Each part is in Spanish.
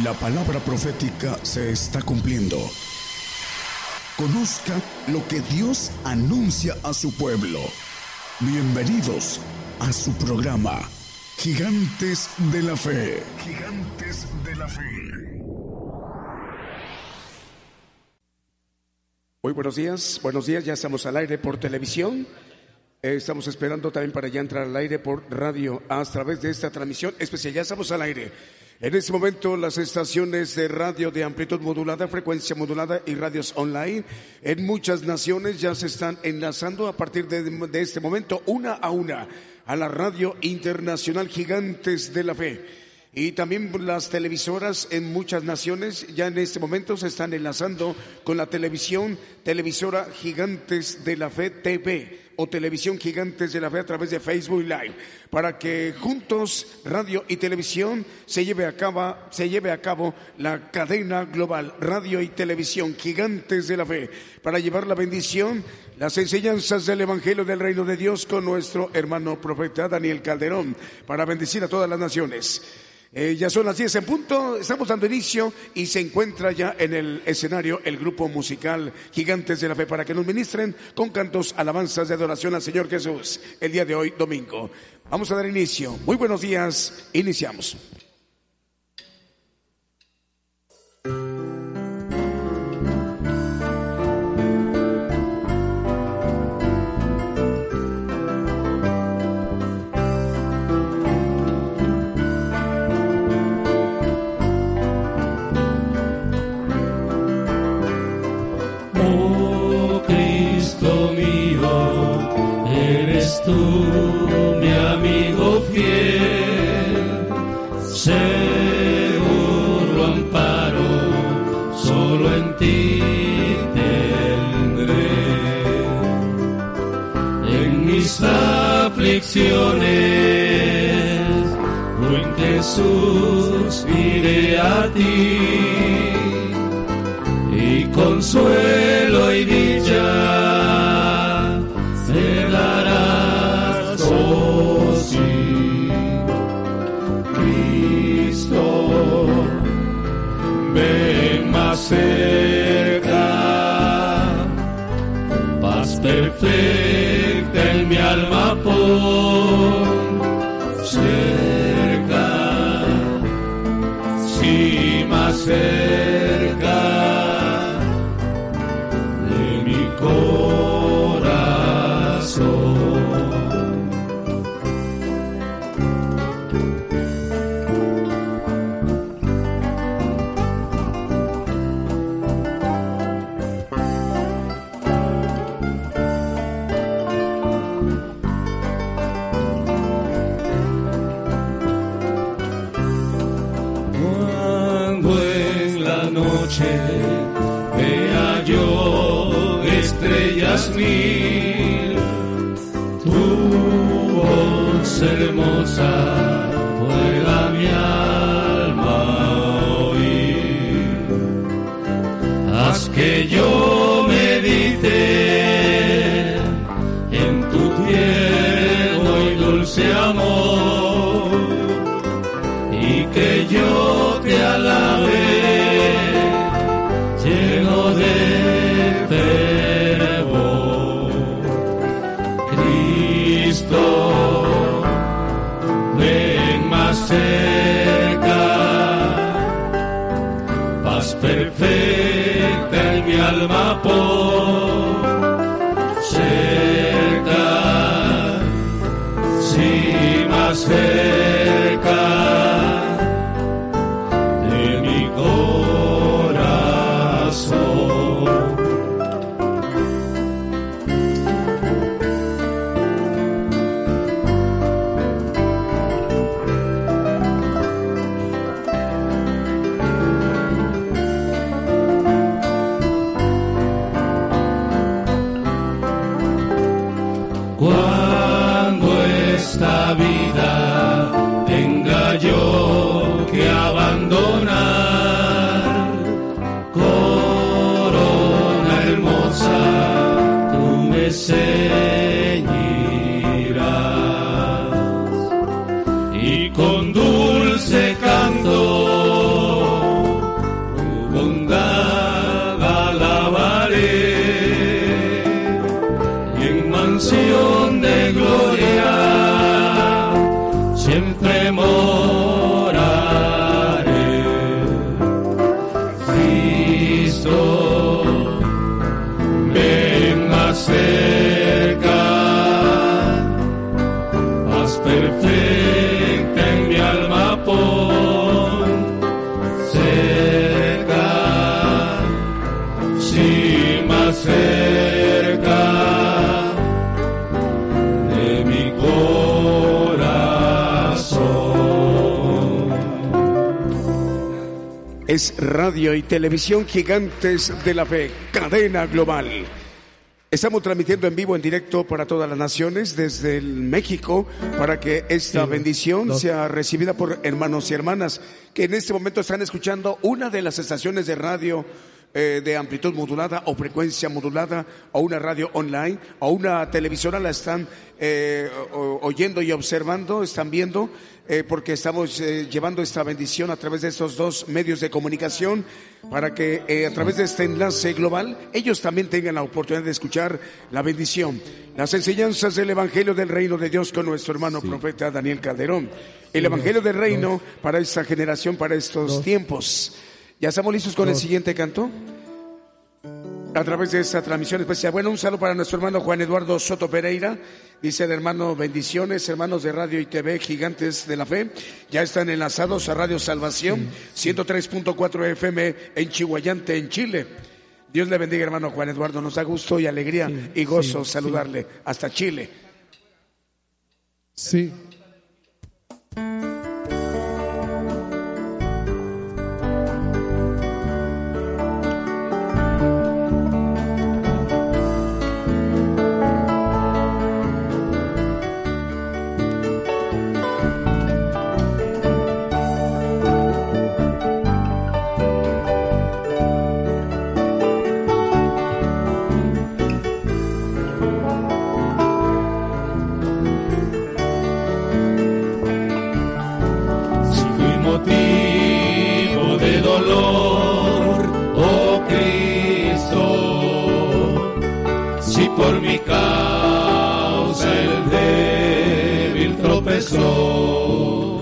La palabra profética se está cumpliendo. Conozca lo que Dios anuncia a su pueblo. Bienvenidos a su programa, Gigantes de la Fe. Gigantes de la Fe. Muy buenos días, buenos días, ya estamos al aire por televisión. Eh, estamos esperando también para ya entrar al aire por radio a través de esta transmisión especial. Ya estamos al aire. En este momento las estaciones de radio de amplitud modulada, frecuencia modulada y radios online en muchas naciones ya se están enlazando a partir de, de este momento una a una a la radio internacional Gigantes de la Fe. Y también las televisoras en muchas naciones ya en este momento se están enlazando con la televisión, televisora Gigantes de la Fe TV o Televisión Gigantes de la Fe a través de Facebook Live, para que juntos, radio y televisión, se lleve a cabo, se lleve a cabo la cadena global, radio y televisión Gigantes de la Fe, para llevar la bendición, las enseñanzas del Evangelio del Reino de Dios con nuestro hermano profeta Daniel Calderón, para bendecir a todas las naciones. Eh, ya son las 10 en punto, estamos dando inicio y se encuentra ya en el escenario el grupo musical Gigantes de la Fe para que nos ministren con cantos, alabanzas de adoración al Señor Jesús el día de hoy, domingo. Vamos a dar inicio. Muy buenos días, iniciamos. Aflicciones, Jesús iré a ti. Y consuelo y dicha cerca, sí más cerca Es radio y televisión gigantes de la fe, cadena global. Estamos transmitiendo en vivo, en directo para todas las naciones desde el México para que esta bendición sea recibida por hermanos y hermanas que en este momento están escuchando una de las estaciones de radio eh, de amplitud modulada o frecuencia modulada o una radio online o una televisora la están eh, oyendo y observando, están viendo eh, porque estamos llevando esta bendición a través de estos dos medios de comunicación para que a través de este enlace global ellos también tengan la oportunidad de escuchar la bendición, las enseñanzas del Evangelio del Reino de Dios con nuestro hermano profeta Daniel Calderón. El Evangelio del Reino para esta generación, para estos tiempos. ¿Ya estamos listos con el siguiente canto? A través de esta transmisión especial. Bueno, un saludo para nuestro hermano Juan Eduardo Soto Pereira. Dice el hermano, bendiciones, hermanos de Radio y TV, gigantes de la fe. Ya están enlazados a Radio Salvación, 103.4 FM en Chihuayante, en Chile. Dios le bendiga, hermano Juan Eduardo. Nos da gusto y alegría Sí, y gozo sí, saludarle hasta Chile. Sí. Por mi causa el débil tropezó,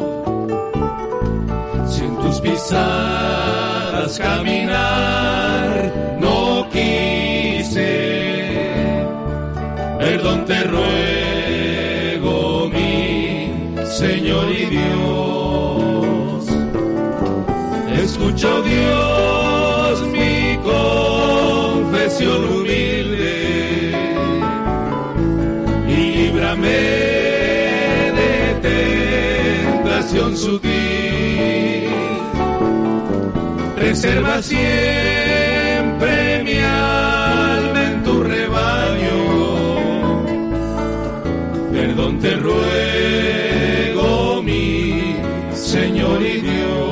si en tus pisadas caminar no quise, perdón te ruego, mi Señor y Dios. Escucha, Dios, mi confesión tentación sutil. Preserva siempre mi alma en tu rebaño perdón te ruego, mi Señor y Dios.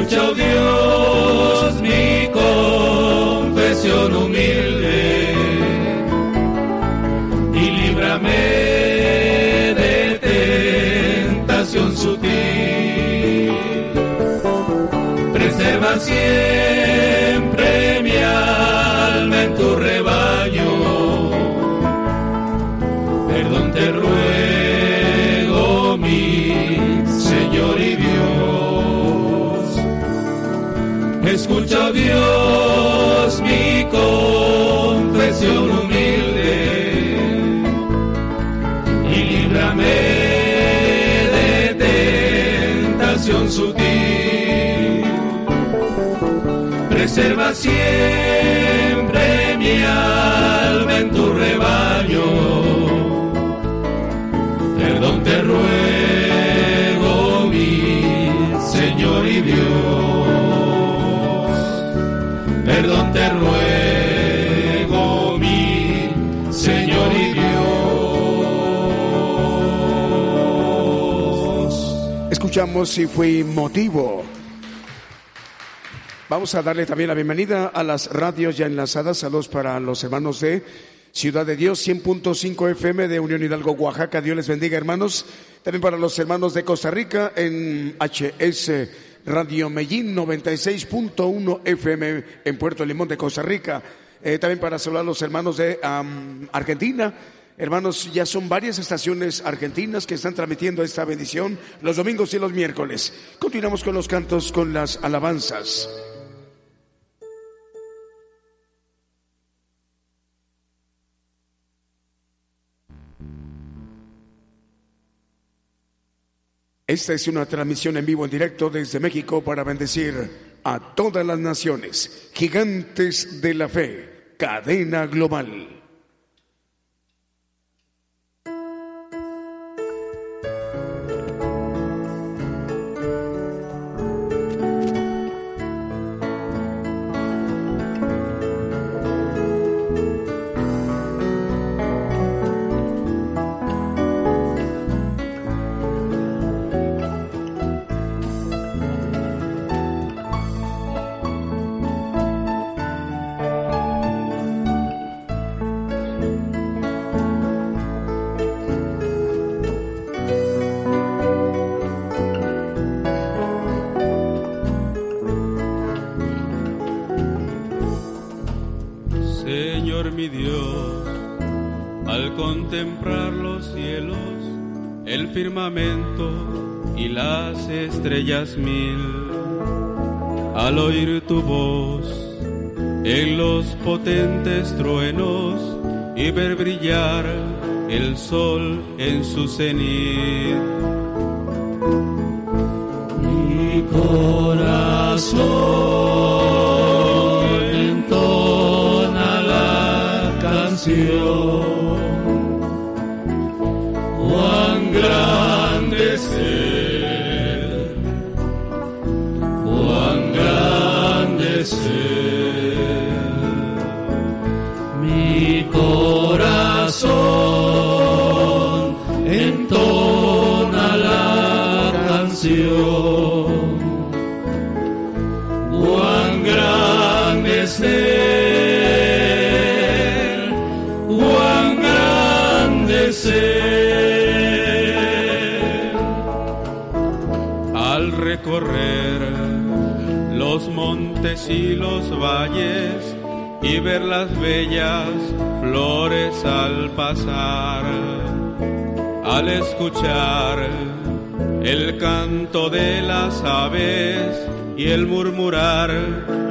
Escucha, oh Dios, mi confesión humilde y líbrame de tentación sutil. Preserva siempre Escucha Dios mi confesión humilde y líbrame de tentación sutil. Preserva siempre mi alma en tu rebaño. Perdón te ruego, mi Señor y Dios perdón te ruego, mi Señor y Dios. Escuchamos si fui motivo. Vamos a darle también la bienvenida a las radios ya enlazadas. Saludos para los hermanos de Ciudad de Dios, 100.5 FM de Unión Hidalgo, Oaxaca. Dios les bendiga, hermanos. También para los hermanos de Costa Rica en HS Radio Medellín, 96.1 FM en Puerto Limón de Costa Rica. Eh, también para saludar a los hermanos de Argentina. Hermanos, ya son varias estaciones argentinas que están transmitiendo esta bendición los domingos y los miércoles. Continuamos con los cantos, con las alabanzas. Esta es una transmisión en vivo en directo desde México para bendecir a todas las naciones, gigantes de la fe, cadena global. Mil. Al oír tu voz en los potentes truenos y ver brillar el sol en su cenit. Mi corazón y los valles y ver las bellas flores al pasar, al escuchar el canto de las aves y el murmurar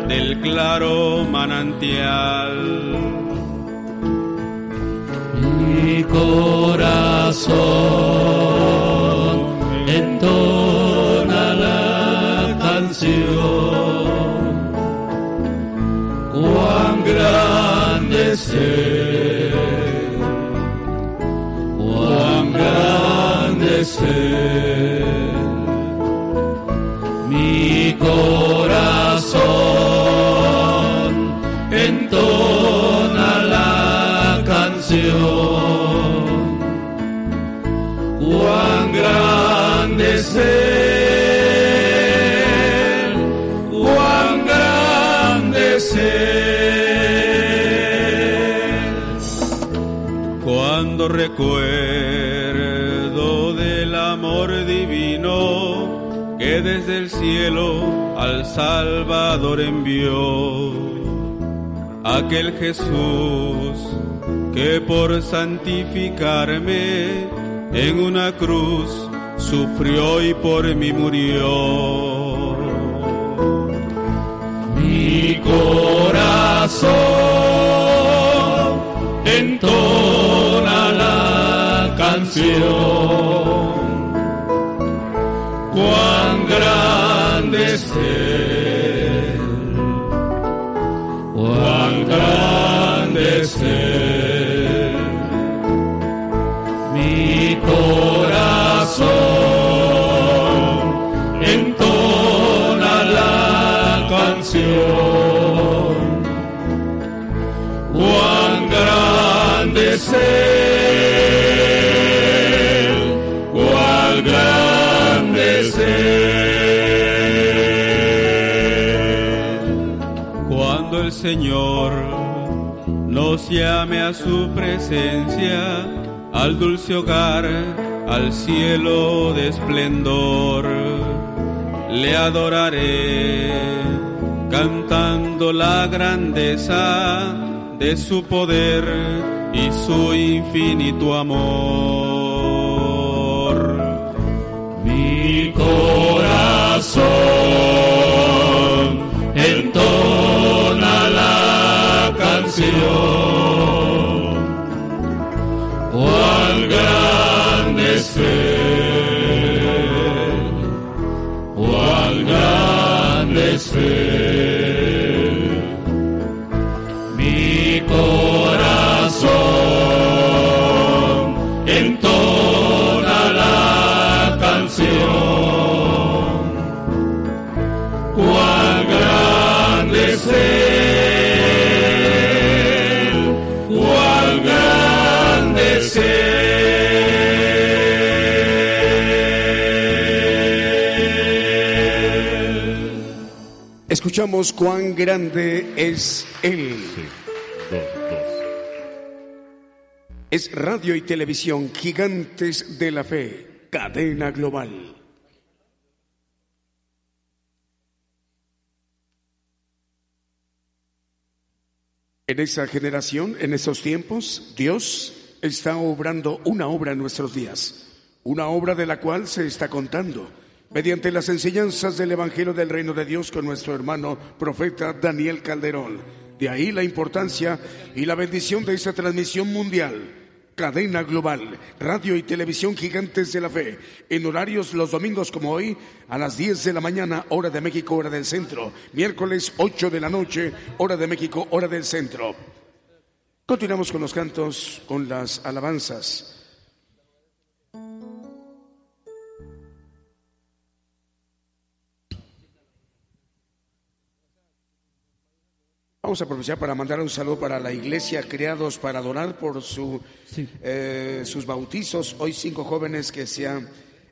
del claro manantial. Mi corazón entona grande ser, cuán grande ser. Mi corazón entona la canción, cuán grande ser, cuán grande recuerdo del amor divino que desde el cielo al Salvador envió. Aquel Jesús que por santificarme en una cruz sufrió y por mí murió. Mi corazón entona la canción. Cuán grande Señor nos llame a su presencia, al dulce hogar, al cielo de esplendor. Le adoraré cantando la grandeza de su poder y su infinito amor. Mi corazón entona canción. Cuán grande es Él, cuán grande es. Escuchamos cuán grande es Él. Es radio y televisión gigantes de la fe, cadena global. En esa generación, en esos tiempos, Dios está obrando una obra en nuestros días, una obra de la cual se está contando mediante las enseñanzas del Evangelio del Reino de Dios con nuestro hermano profeta Daniel Calderón. De ahí la importancia y la bendición de esta transmisión mundial. Cadena global, radio y televisión gigantes de la fe, en horarios los domingos como hoy, a las 10 de la mañana, hora de México, hora del centro, miércoles 8 de la noche, hora de México, hora del centro. Continuamos con los cantos, con las alabanzas. Vamos a aprovechar para mandar un saludo para la iglesia Creados para Donar por su, eh, sus bautizos. Hoy cinco jóvenes que se han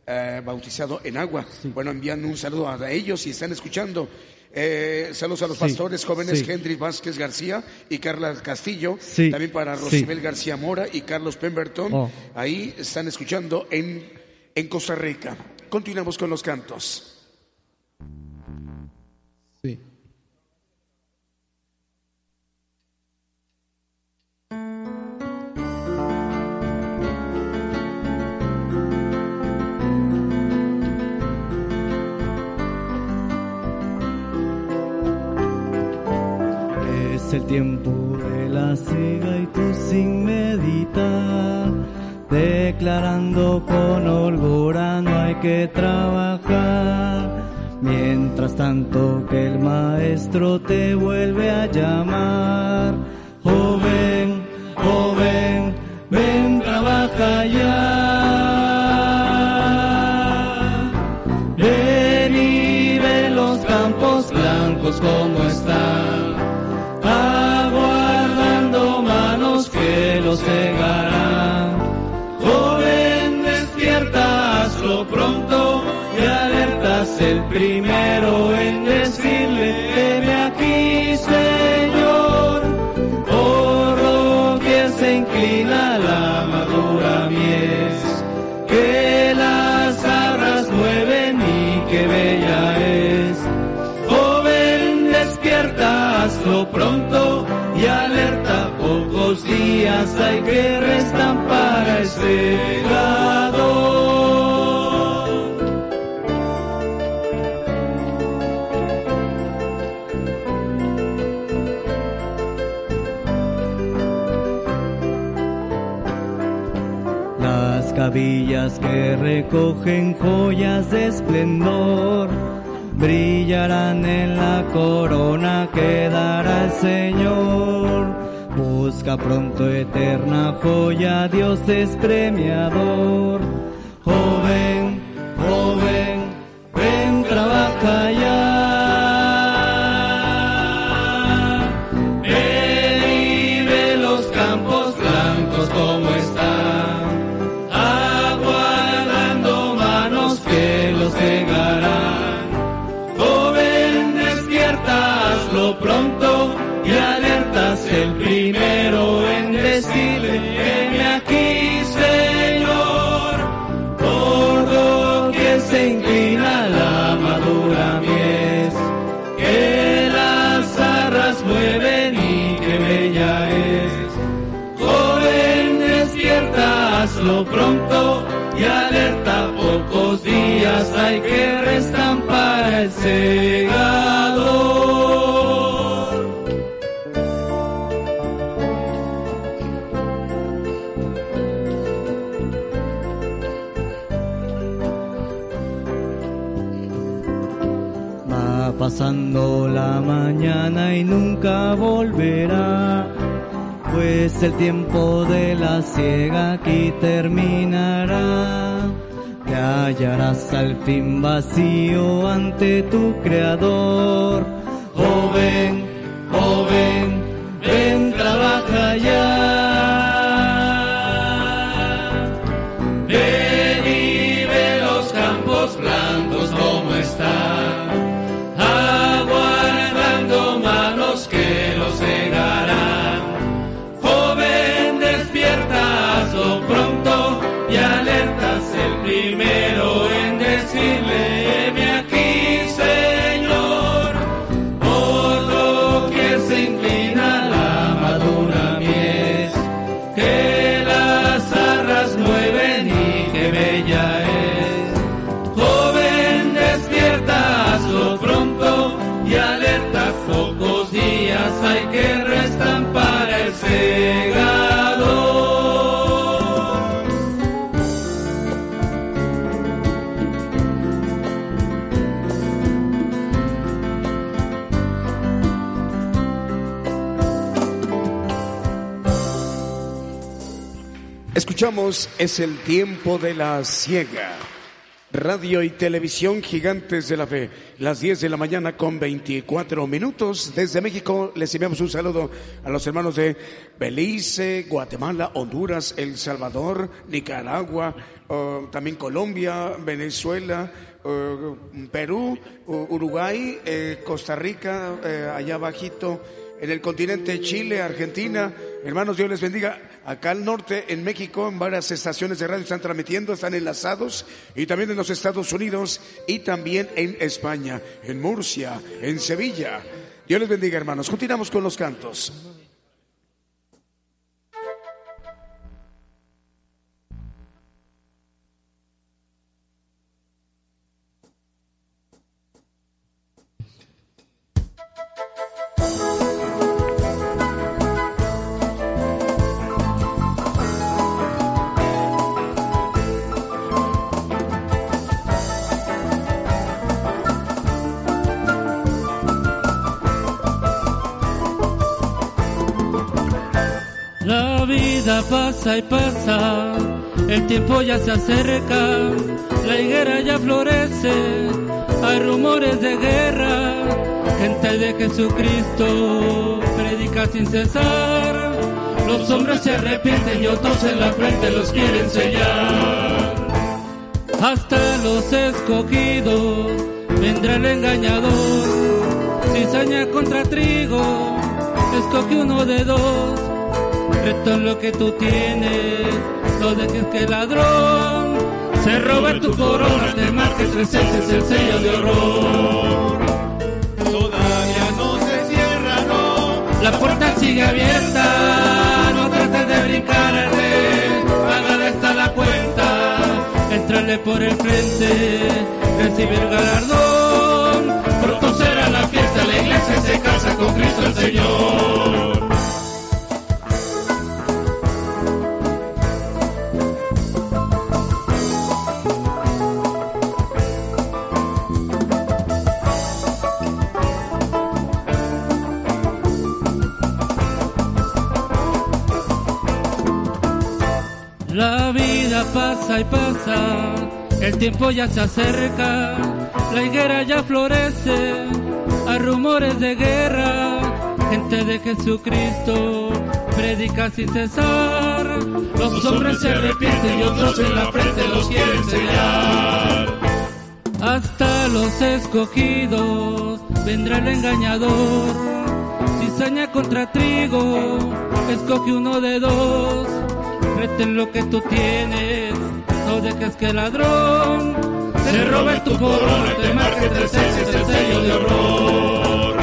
eh, bautizado en agua. Bueno, envían un saludo a ellos y están escuchando. Eh, saludos a los Sí, pastores jóvenes sí. Henry Vázquez García y Carla Castillo. Sí, También para. Rosibel García Mora y Carlos Pemberton. Oh. Ahí están escuchando en, en Costa Rica. Continuamos con los cantos. El tiempo de la siega y tú sin meditar, declarando con holgura no hay que trabajar. Mientras tanto que el maestro te vuelve a llamar, joven, joven, ven, trabaja ya. Ven y ve los campos blancos como están, hazlo pronto y alertas el primero en decirle, heme aquí, Señor. Por que se inclina la madura mies, que las arras mueven y que bella es. Joven, despierta, hazlo pronto y alerta, pocos días hay que restan para este lado. Que recogen joyas de esplendor brillarán en la corona que dará el Señor. Busca pronto eterna joya, Dios es premiador. Joven, joven, ven, trabaja. Hay que restan para el segador. Va pasando la mañana y nunca volverá pues el tiempo de la ciega aquí terminará. Hallarás al fin vacío ante tu creador. Joven, joven, Es el tiempo de la ciega. Radio y televisión gigantes de la fe. Las 10 de la mañana con 24 minutos. Desde México les enviamos un saludo a los hermanos de Belice, Guatemala, Honduras, El Salvador, Nicaragua, uh, también Colombia, Venezuela, uh, Perú, uh, Uruguay, eh, Costa Rica, eh, allá bajito en el continente Chile, Argentina. Hermanos, Dios les bendiga. Acá al norte, en México, en varias estaciones de radio están transmitiendo, están enlazados. Y también en los Estados Unidos y también en España, en Murcia, en Sevilla. Dios les bendiga, hermanos. Continuamos con los cantos. Y pasa, el tiempo ya se acerca, la higuera ya florece, hay rumores de guerra, gente de Jesucristo predica sin cesar, los hombres se arrepienten y otros en la frente los quieren sellar. Hasta los escogidos vendrá el engañador, cizaña contra trigo, escoge uno de dos reto lo que tú tienes, no dejes que el ladrón se robe tu corona, te marques presentes el sello de horror. Todavía no se cierra, no. La puerta sigue abierta, no trates de brincarte, pagada está la cuenta, entrale por el frente, recibir galardón, pronto será la fiesta, la iglesia se casa con Cristo el Señor. Pasa y pasa, el tiempo ya se acerca, la higuera ya florece, hay rumores de guerra, gente de Jesucristo predica sin cesar, los hombres se arrepienten y otros en la frente los quieren sellar. Hasta los escogidos vendrá el engañador, cizaña contra trigo, escoge uno de dos, Meten lo que tú tienes, no dejes que el ladrón se robe tu corona te marque tres el sello de horror.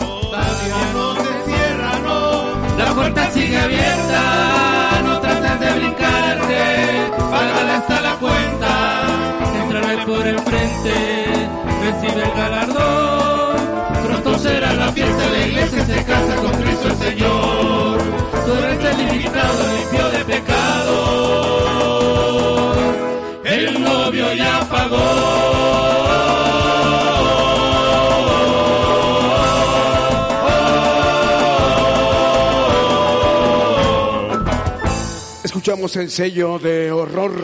Todavía no se cierra, no. La puerta sigue abierta, no trates de brincarte, págale hasta la cuenta, entrará por el frente, recibe el galardón. Pronto será la fiesta, la iglesia se casa con Cristo el Señor. Tú eres el limitado, limpio de pecado. El novio ya pagó. Escuchamos el sello de horror.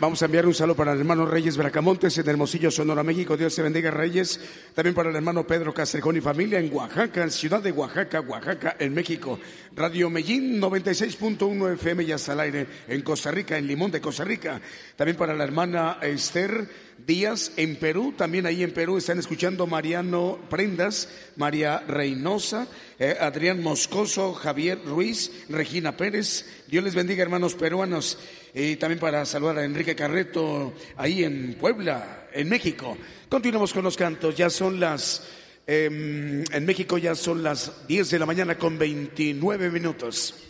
Vamos a enviar un saludo para el hermano Reyes Bracamontes en Hermosillo, Sonora, México. Dios te bendiga, Reyes. También para el hermano Pedro Castrejón y familia en Oaxaca, ciudad de Oaxaca, Oaxaca, en México. Radio Mellín 96.1 FM ya está al aire en Costa Rica, en Limón de Costa Rica. También para la hermana Esther Díaz en Perú. También ahí en Perú están escuchando Mariano Prendas, María Reynosa, eh, Adrián Moscoso, Javier Ruiz, Regina Pérez. Dios les bendiga, hermanos peruanos. Y también para saludar a Enrique Carreto ahí en Puebla, en México. Continuamos con los cantos. Ya son las, em, en México ya son las 10 de la mañana con 29 minutos.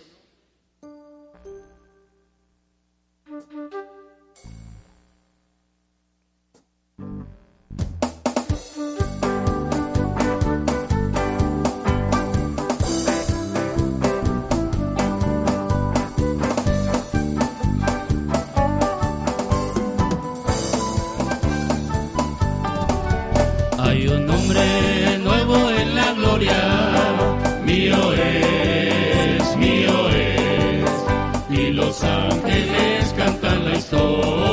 Cantan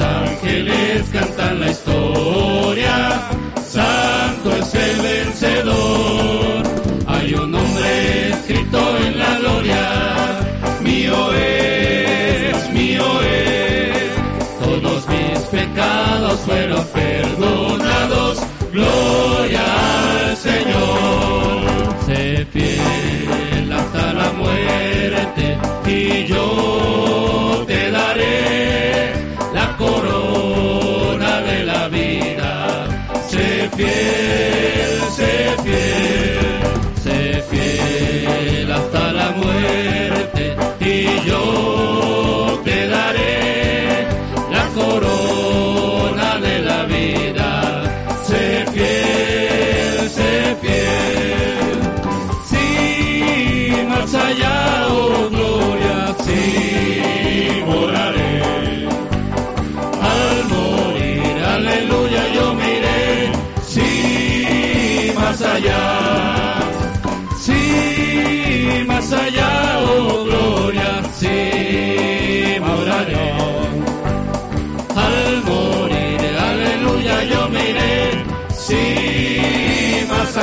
ángeles cantan la historia, santo es el vencedor. Hay un nombre escrito en la gloria, mío es, mío es, todos mis pecados fueron perdonados, gloria al Señor. Sé fiel hasta la muerte y yo te daré corona de la vida. Sé fiel, sé fiel, sé fiel hasta la muerte y yo te daré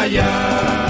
allá.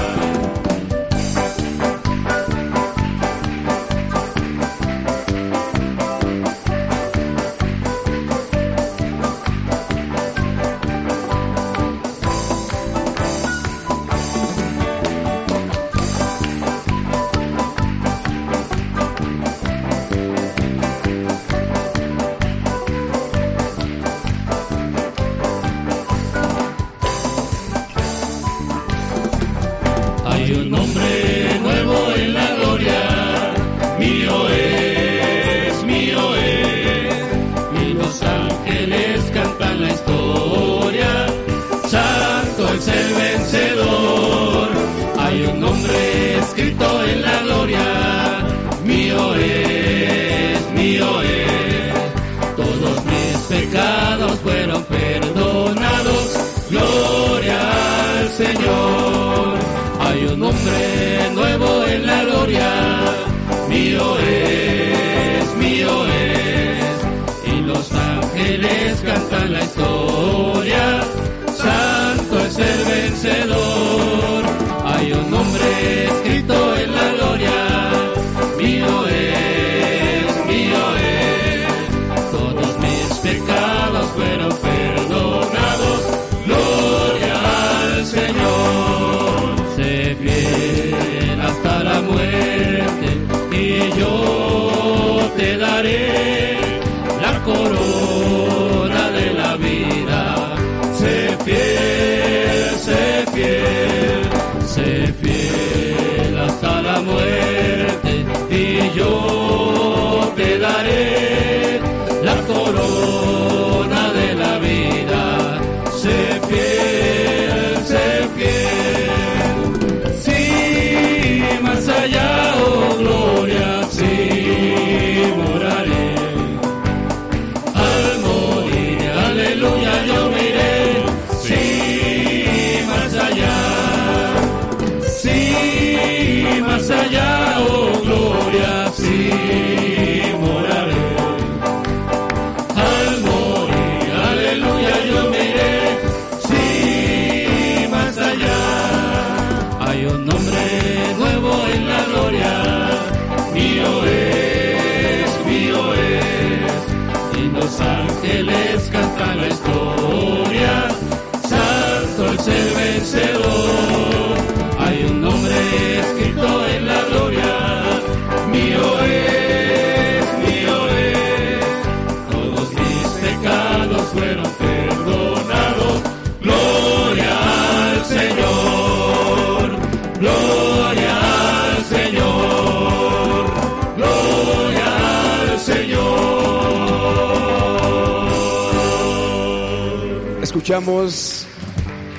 Escuchamos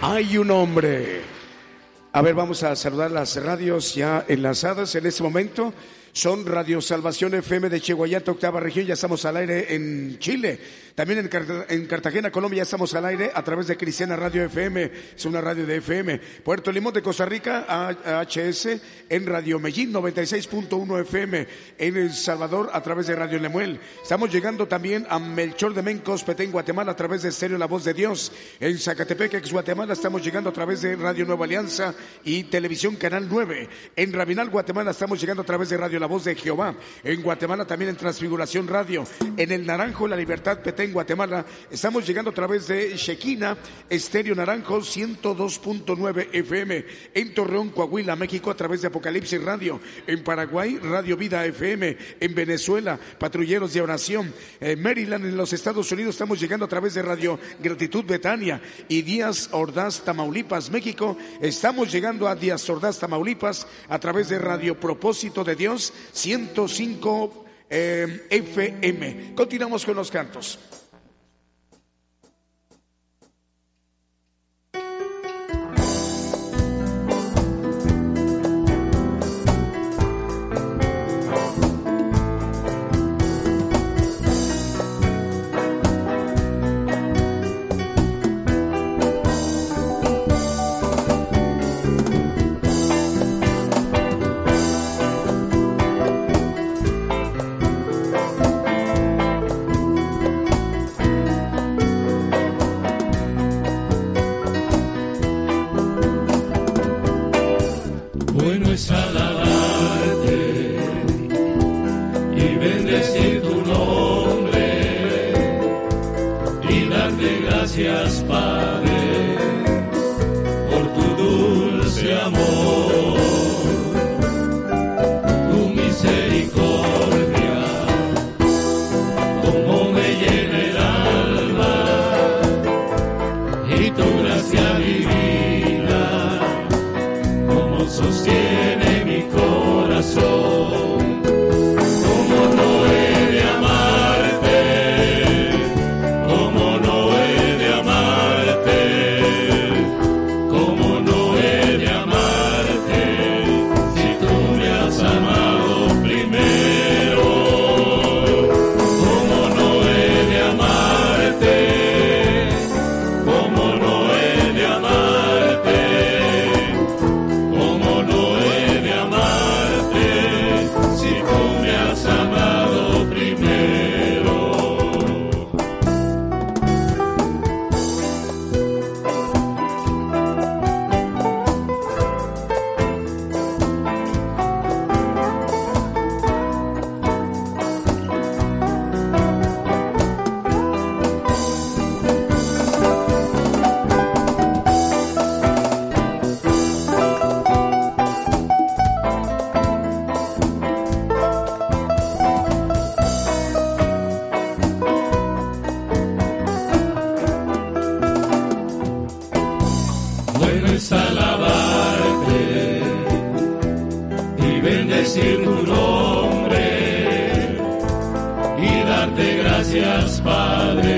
Hay un hombre. A ver, vamos a saludar las radios ya enlazadas en este momento. Son Radio Salvación FM de Chihuayante, octava región. Ya estamos al aire en Chile. También en, Carta- en Cartagena, Colombia, ya estamos al aire a través de Cristiana Radio FM. Es una radio de FM. Puerto Limón de Costa Rica, AHS, en Radio Medellín, 96.1 FM. En El Salvador, a través de Radio Lemuel. Estamos llegando también a Melchor de Mencos, Petén, Guatemala, a través de Estéreo La Voz de Dios. En Zacatepec, ex Guatemala, estamos llegando a través de Radio Nueva Alianza y Televisión Canal 9. En Rabinal, Guatemala, estamos llegando a través de Radio La Voz de Jehová. En Guatemala también en Transfiguración Radio. En El Naranjo, La Libertad, Petén, Guatemala, estamos llegando a través de Shekina, Estéreo Naranjo 102.9 FM. En Torreón, Coahuila, México, a través de Apocalipsis Radio. En Paraguay, Radio Vida FM. En Venezuela, Patrulleros de Oración. En Maryland, en los Estados Unidos, estamos llegando a través de Radio Gratitud Betania. Y Díaz Ordaz, Tamaulipas, México, estamos llegando a Díaz Ordaz, Tamaulipas, a través de Radio Propósito de Dios 105 eh, FM. Continuamos con los cantos. Padre,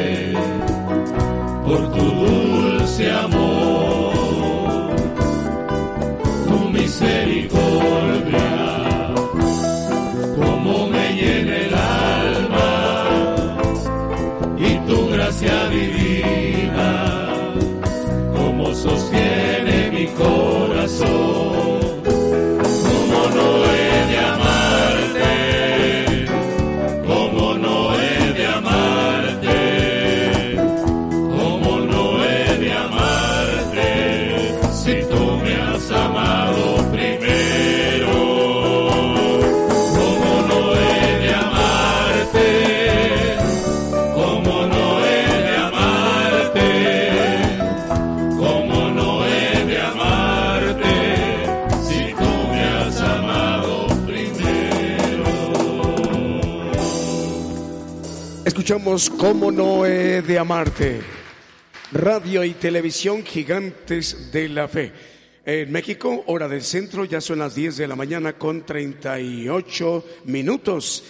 Escuchamos Cómo no he de amarte. Radio y televisión gigantes de la fe. En México, hora del centro, ya son las 10 de la mañana con 38 minutos.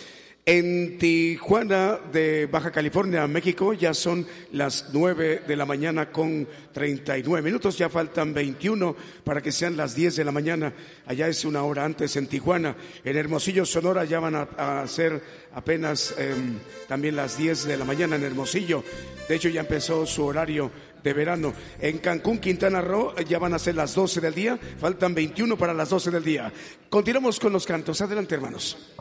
En Tijuana de Baja California, México, ya son las 9 de la mañana con 39 minutos, ya faltan 21 para que sean las 10 de la mañana. Allá es una hora antes en Tijuana. En Hermosillo, Sonora, ya van a, ser apenas em, también las 10 de la mañana en Hermosillo. De hecho, ya empezó su horario de verano. En Cancún, Quintana Roo, ya van a ser las 12 del día. Faltan 21 para las 12 del día. Continuamos con los cantos. Adelante, hermanos.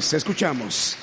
Escuchamos.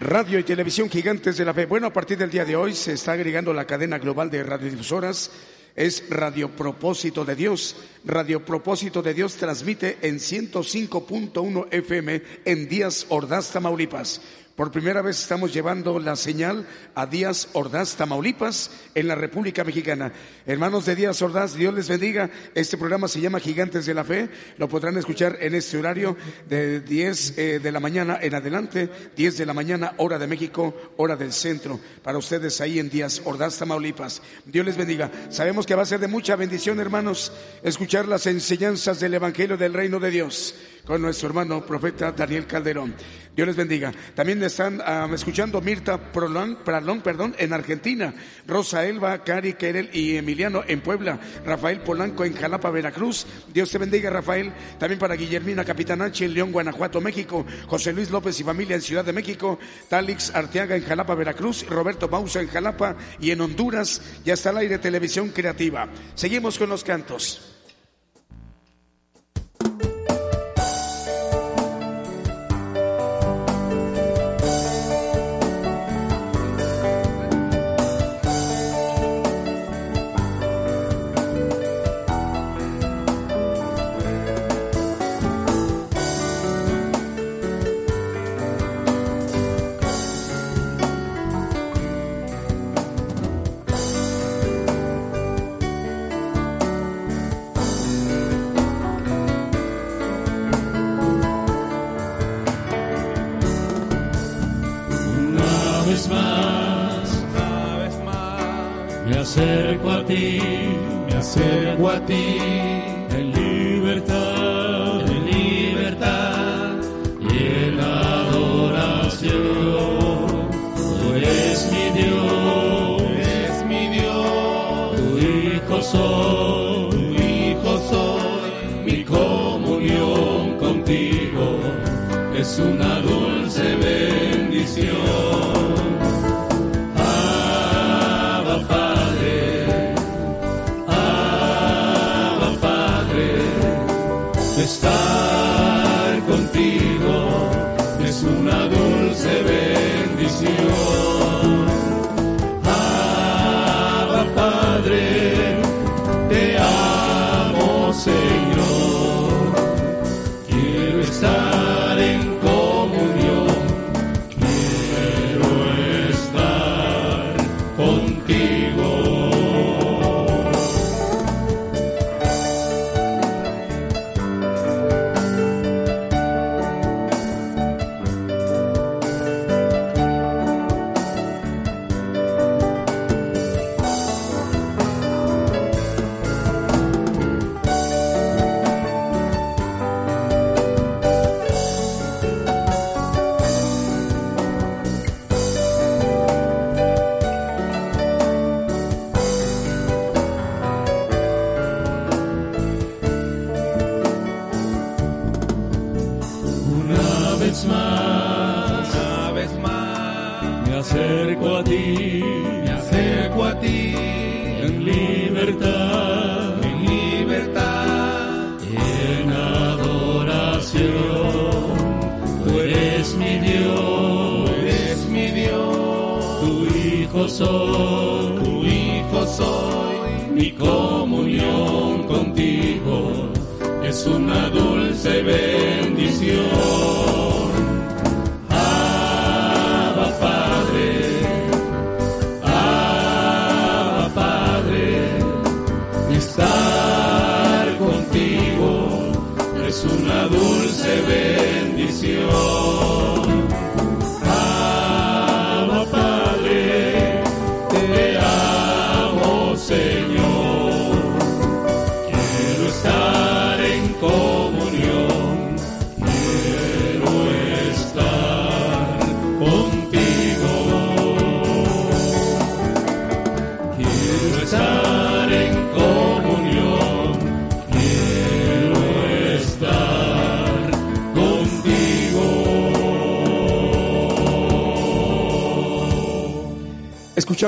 Radio y Televisión Gigantes de la Fe. Bueno, a partir del día de hoy se está agregando la cadena global de radiodifusoras. Es Radio Propósito de Dios. Radio Propósito de Dios transmite en 105.1 FM en Díaz Ordaz, Tamaulipas. Por primera vez estamos llevando la señal a Díaz Ordaz, Tamaulipas, en la República Mexicana. Hermanos de Díaz Ordaz, Dios les bendiga. Este programa se llama Gigantes de la Fe. Lo podrán escuchar en este horario de 10 eh, de la mañana en adelante, 10 de la mañana, hora de México, hora del centro. Para ustedes ahí en Díaz Ordaz, Tamaulipas. Dios les bendiga. Sabemos que va a ser de mucha bendición, hermanos, escuchar las enseñanzas del Evangelio del Reino de Dios con nuestro hermano profeta Daniel Calderón. Dios les bendiga. También están ah, escuchando Mirta Pralón, perdón, en Argentina, Rosa Elba, Cari Querel y Emiliano en Puebla, Rafael Polanco en Jalapa, Veracruz. Dios te bendiga, Rafael. También para Guillermina Capitanache en León, Guanajuato, México, José Luis López y familia en Ciudad de México, Talix Arteaga en Jalapa, Veracruz, Roberto Bausa en Jalapa y en Honduras. Ya está al aire Televisión Creativa. Seguimos con los cantos. what the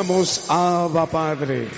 escuchamos Abba Padre.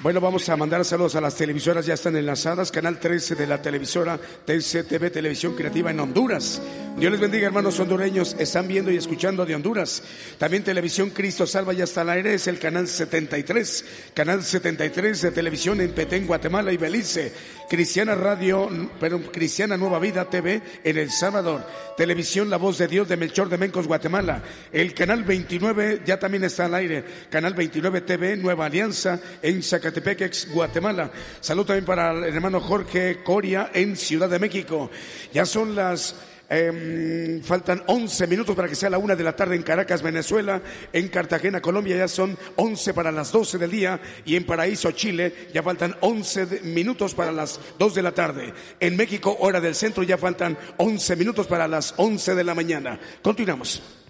Bueno, vamos a mandar saludos a las televisoras, ya están enlazadas. Canal 13 de la televisora TCTV, Televisión Creativa en Honduras. Dios les bendiga, hermanos hondureños. Están viendo y escuchando de Honduras. También Televisión Cristo Salva ya está al aire, es el canal 73. Canal 73 de televisión en Petén, Guatemala y Belice. Cristiana Radio, pero Cristiana Nueva Vida TV en El Salvador. Televisión La Voz de Dios de Melchor de Mencos, Guatemala. El canal 29 ya también está al aire. Canal 29 TV Nueva Alianza en Tepequex, Guatemala. Salud también para el hermano Jorge Coria en Ciudad de México. Ya son las em, faltan 11 minutos para que sea la una de la tarde en Caracas, Venezuela. En Cartagena, Colombia, ya son 11 para las 12 del día. Y en Paraíso, Chile, ya faltan 11 minutos para las 2 de la tarde. En México, hora del centro, ya faltan 11 minutos para las 11 de la mañana. Continuamos.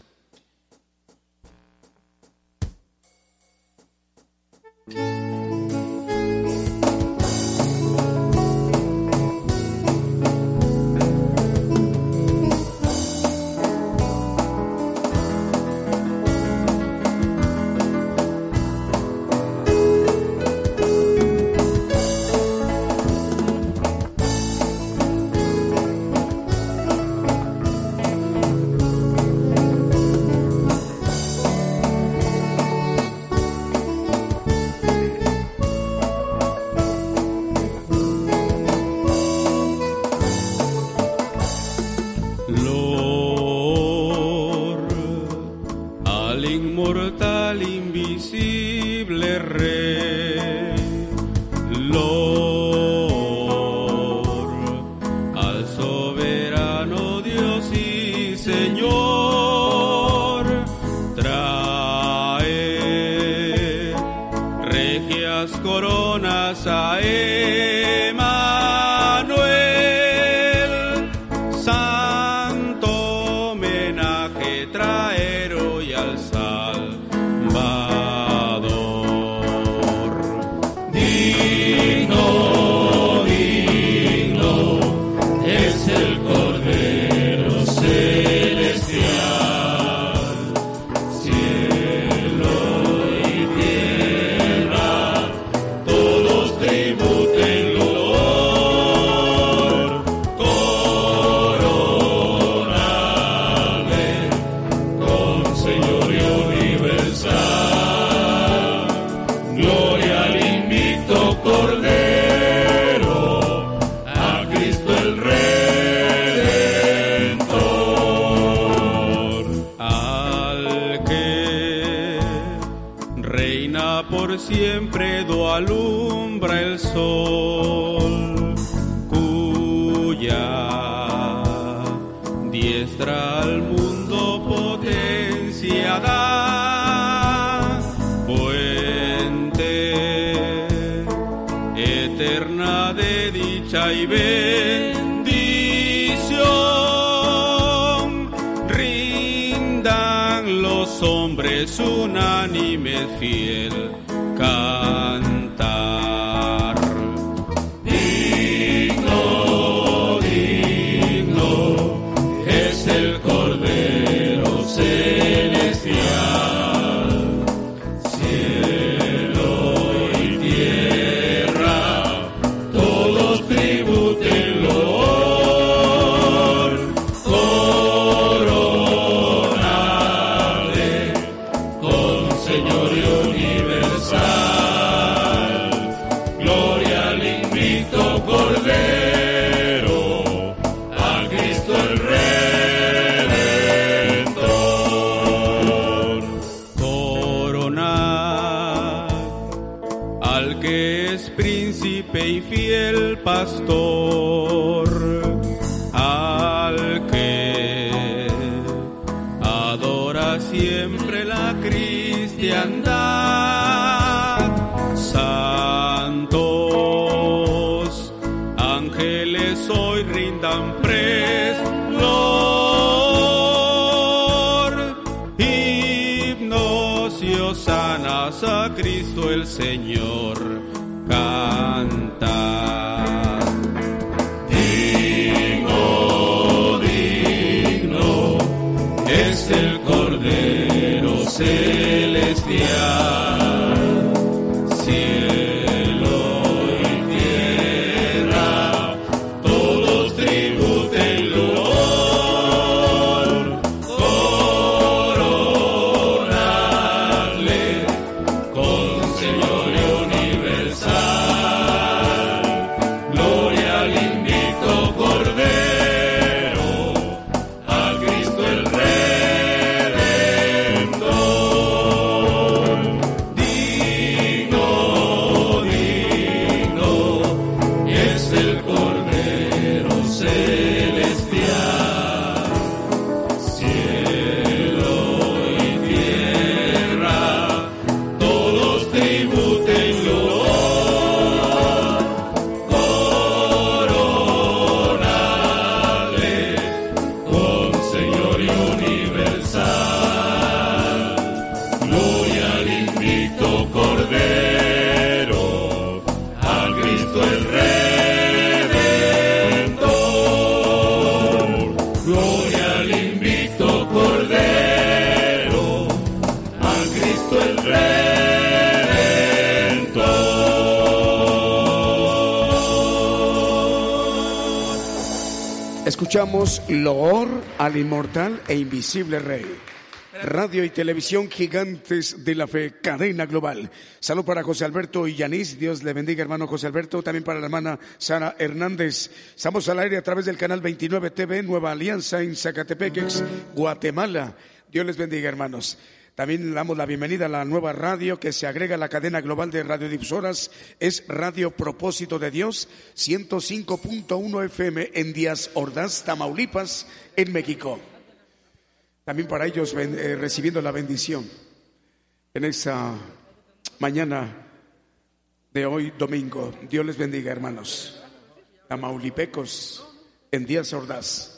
Cordero. Señor, canta. Digno, digno es el Cordero Celestial. Escuchamos Loor al inmortal e invisible Rey. Radio y televisión gigantes de la fe, cadena global. Salud para José Alberto y Yanis. Dios le bendiga, hermano José Alberto. También para la hermana Sara Hernández. Estamos al aire a través del canal 29 TV, Nueva Alianza en Zacatepeques, Guatemala. Dios les bendiga, hermanos. También damos la bienvenida a la nueva radio que se agrega a la cadena global de radiodifusoras. Es Radio Propósito de Dios, 105.1 FM en Díaz Ordaz, Tamaulipas, en México. También para ellos eh, recibiendo la bendición en esta mañana de hoy, domingo. Dios les bendiga, hermanos. Tamaulipecos, en Díaz Ordaz.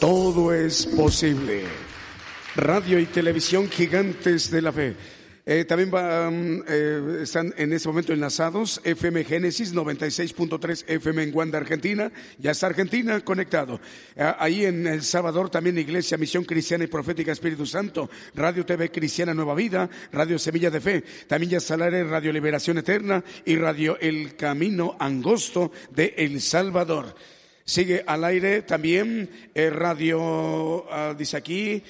Todo es posible. Radio y televisión gigantes de la fe. Eh, también van, eh, están en este momento enlazados FM Génesis 96.3 FM en Guanda, Argentina. Ya está Argentina conectado. Eh, ahí en El Salvador también Iglesia Misión Cristiana y Profética Espíritu Santo. Radio TV Cristiana Nueva Vida. Radio Semilla de Fe. También ya está Radio Liberación Eterna y Radio El Camino Angosto de El Salvador. Sigue al aire también eh, Radio, ah, dice aquí,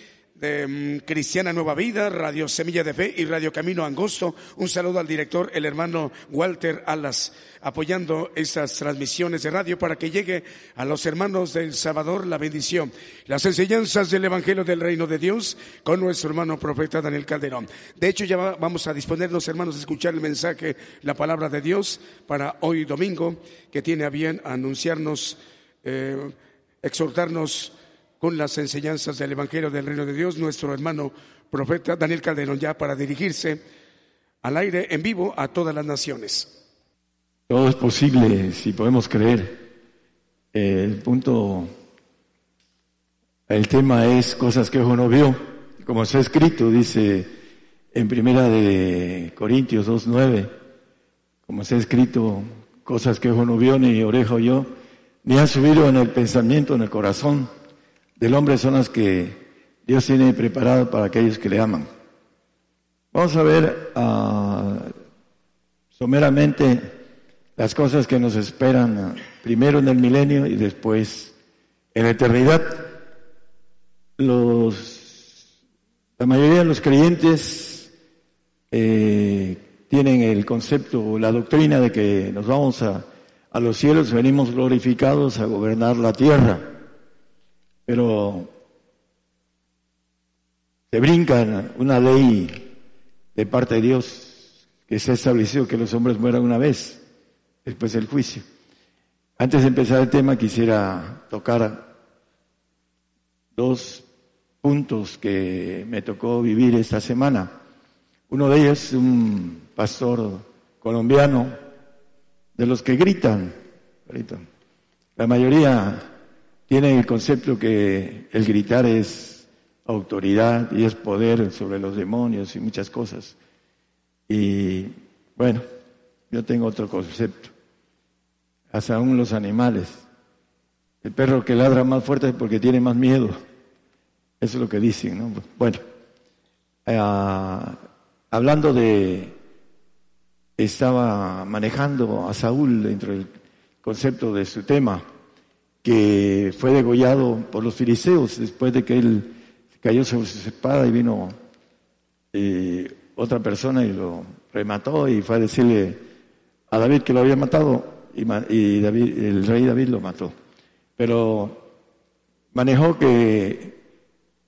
de mm, Cristiana Nueva Vida, Radio Semilla de Fe y Radio Camino Angosto. Un saludo al director, el hermano Walter Alas, apoyando estas transmisiones de radio para que llegue a los hermanos del Salvador la bendición, las enseñanzas del Evangelio del Reino de Dios con nuestro hermano profeta Daniel Calderón. De hecho, ya vamos a disponernos, hermanos, a escuchar el mensaje, la palabra de Dios para hoy domingo, que tiene a bien anunciarnos, eh, exhortarnos con las enseñanzas del Evangelio del Reino de Dios, nuestro hermano profeta Daniel Calderón, ya para dirigirse al aire en vivo a todas las naciones. Todo es posible si podemos creer. El punto, el tema es cosas que ojo no vio, como ha escrito, dice en primera de Corintios 2.9, como ha escrito, cosas que ojo no vio, ni oreja oyó, ni ha subido en el pensamiento, en el corazón del hombre son las que Dios tiene preparado para aquellos que le aman. Vamos a ver uh, someramente las cosas que nos esperan ah, primero en el milenio y después en la eternidad. Los, la mayoría de los creyentes eh, tienen el concepto la doctrina de que nos vamos a, a los cielos, venimos glorificados a gobernar la tierra. Pero se brinca una ley de parte de Dios que se ha establecido que los hombres mueran una vez después del juicio. Antes de empezar el tema quisiera tocar dos puntos que me tocó vivir esta semana. Uno de ellos es un pastor colombiano de los que gritan, gritan. La mayoría tienen el concepto que el gritar es autoridad y es poder sobre los demonios y muchas cosas. Y bueno, yo tengo otro concepto. Hasta aún los animales. El perro que ladra más fuerte es porque tiene más miedo. Eso es lo que dicen, ¿no? Bueno, eh, hablando de, estaba manejando a Saúl dentro del concepto de su tema que fue degollado por los filisteos después de que él cayó sobre su espada y vino eh, otra persona y lo remató y fue a decirle a David que lo había matado y, y David, el rey David lo mató. Pero manejó que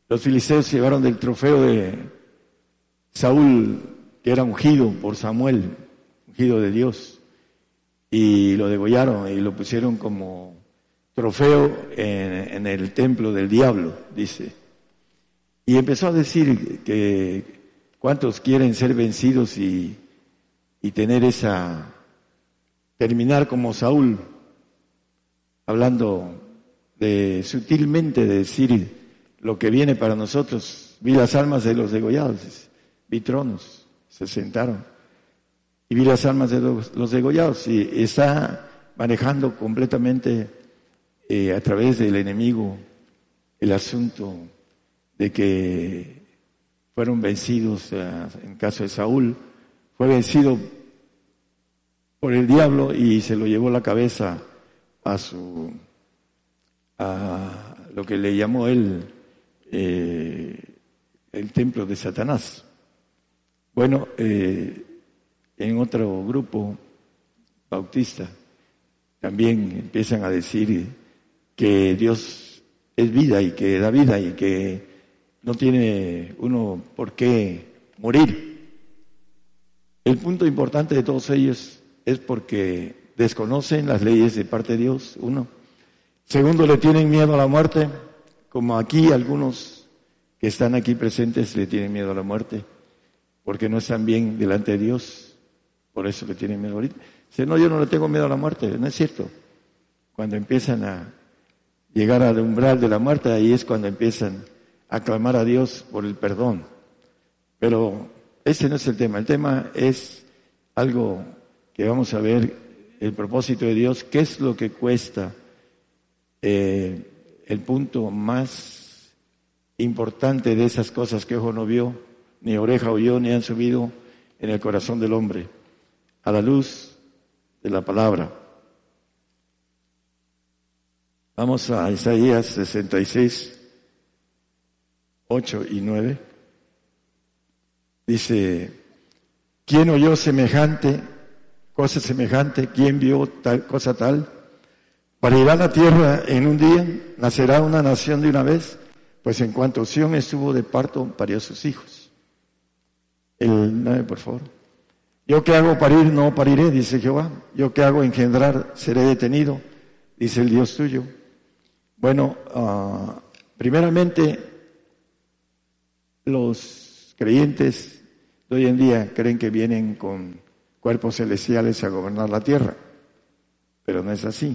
los filisteos llevaron del trofeo de Saúl, que era ungido por Samuel, de Dios, y lo degollaron y lo pusieron como trofeo en, el templo del diablo, dice. Y empezó a decir que cuántos quieren ser vencidos y, y tener esa, terminar como Saúl, hablando de sutilmente de decir lo que viene para nosotros. Vi las almas de los degollados, vi tronos, se sentaron. Y vi las almas de los, los degollados y está manejando completamente eh, a través del enemigo el asunto de que fueron vencidos, eh, en caso de Saúl, fue vencido por el diablo y se lo llevó la cabeza a su, a lo que le llamó él eh, el templo de Satanás. Bueno, en otro grupo bautista también empiezan a decir que Dios es vida y que da vida y que no tiene uno por qué morir. El punto importante de todos ellos es porque desconocen las leyes de parte de Dios, uno. Segundo, le tienen miedo a la muerte, como aquí algunos que están aquí presentes le tienen miedo a la muerte, porque no están bien delante de Dios, por eso le tienen miedo ahorita. Dice, no, yo no le tengo miedo a la muerte, no es cierto. Cuando empiezan a llegar al umbral de la muerte, ahí es cuando empiezan a clamar a Dios por el perdón. Pero ese no es el tema, el tema es algo que vamos a ver, el propósito de Dios, qué es lo que cuesta eh, el punto más importante de esas cosas que ojo no vio, ni oreja oyó, ni han subido en el corazón del hombre, a la luz de la palabra. Vamos a Isaías 66. 8 y 9. Dice, ¿quién oyó semejante, cosa semejante? ¿Quién vio tal cosa tal? Parirá la tierra en un día, nacerá una nación de una vez, pues en cuanto Sión estuvo de parto, parió sus hijos. El 9, por favor. Yo que hago parir, no pariré, dice Jehová. Yo que hago engendrar, seré detenido, dice el Dios tuyo. Bueno, uh, primeramente, los creyentes de hoy en día creen que vienen con cuerpos celestiales a gobernar la tierra, pero no es así.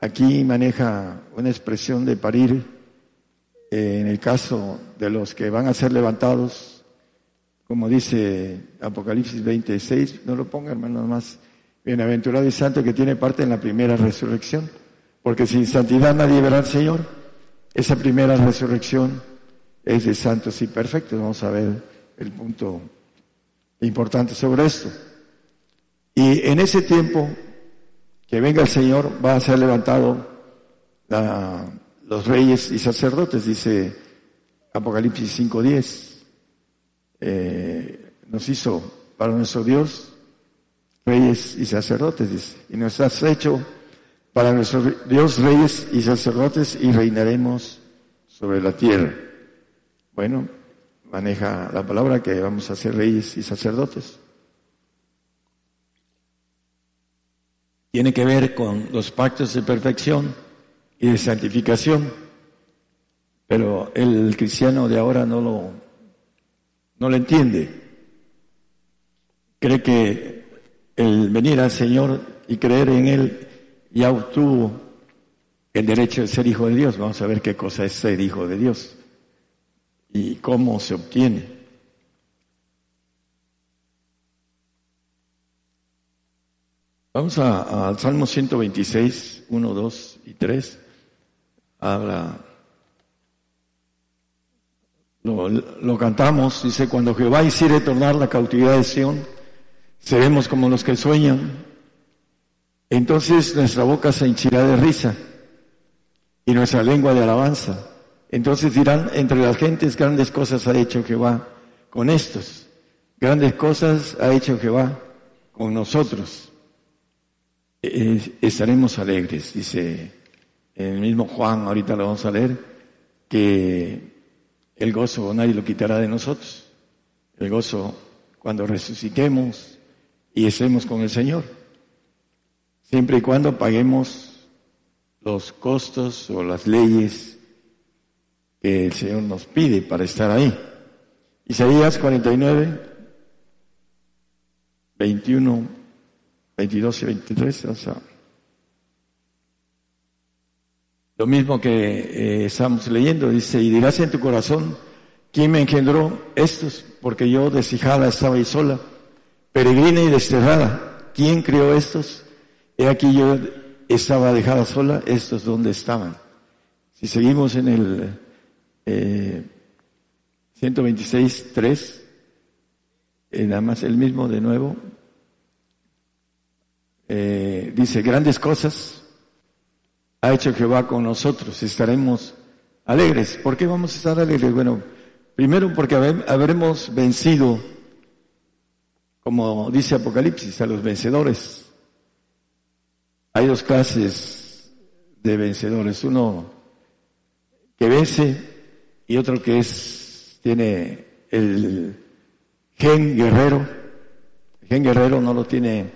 Aquí maneja una expresión de parir eh, en el caso de los que van a ser levantados, como dice Apocalipsis 26, no lo ponga hermano más, bienaventurado y santo que tiene parte en la primera resurrección, porque sin santidad nadie verá al Señor. Esa primera resurrección es de santos y perfectos. Vamos a ver el punto importante sobre esto. Y en ese tiempo que venga el Señor va a ser levantado los reyes y sacerdotes, dice Apocalipsis 5.10. Eh, nos hizo para nuestro Dios reyes y sacerdotes. Y nos has hecho para nuestro Dios reyes y sacerdotes y reinaremos sobre la tierra. Bueno, maneja la palabra que vamos a ser reyes y sacerdotes. Tiene que ver con los pactos de perfección y de santificación, pero el cristiano de ahora no lo, no lo entiende. Cree que el venir al Señor y creer en Él ya obtuvo el derecho de ser hijo de Dios. Vamos a ver qué cosa es ser hijo de Dios y cómo se obtiene. Vamos al Salmo 126, 1, 2 y 3. Habla, lo, lo cantamos, dice, cuando Jehová hiciere tornar la cautividad de Sión, seremos como los que sueñan. Entonces nuestra boca se hinchirá de risa y nuestra lengua de alabanza. Entonces dirán, entre las gentes grandes cosas ha hecho Jehová con estos. Grandes cosas ha hecho Jehová con nosotros. estaremos alegres, dice el mismo Juan, ahorita lo vamos a leer, que el gozo nadie lo quitará de nosotros. El gozo cuando resucitemos y estemos con el Señor. Siempre y cuando paguemos los costos o las leyes que el Señor nos pide para estar ahí. Isaías 49, 21, 22 y 23. O sea, lo mismo que eh, estamos leyendo, dice, y dirás en tu corazón, ¿quién me engendró estos? Porque yo deshijada estaba ahí sola, peregrina y desterrada. ¿Quién crió estos? He aquí yo estaba dejada sola, estos dónde estaban. Si seguimos en el eh, 126, 3, eh, nada más el mismo de nuevo, eh, dice, grandes cosas ha hecho Jehová con nosotros, estaremos alegres. ¿Por qué vamos a estar alegres? Bueno, primero porque habremos vencido, como dice Apocalipsis, a los vencedores. Hay dos clases de vencedores, uno que vence y otro que es, tiene el gen guerrero. El gen guerrero no lo tiene,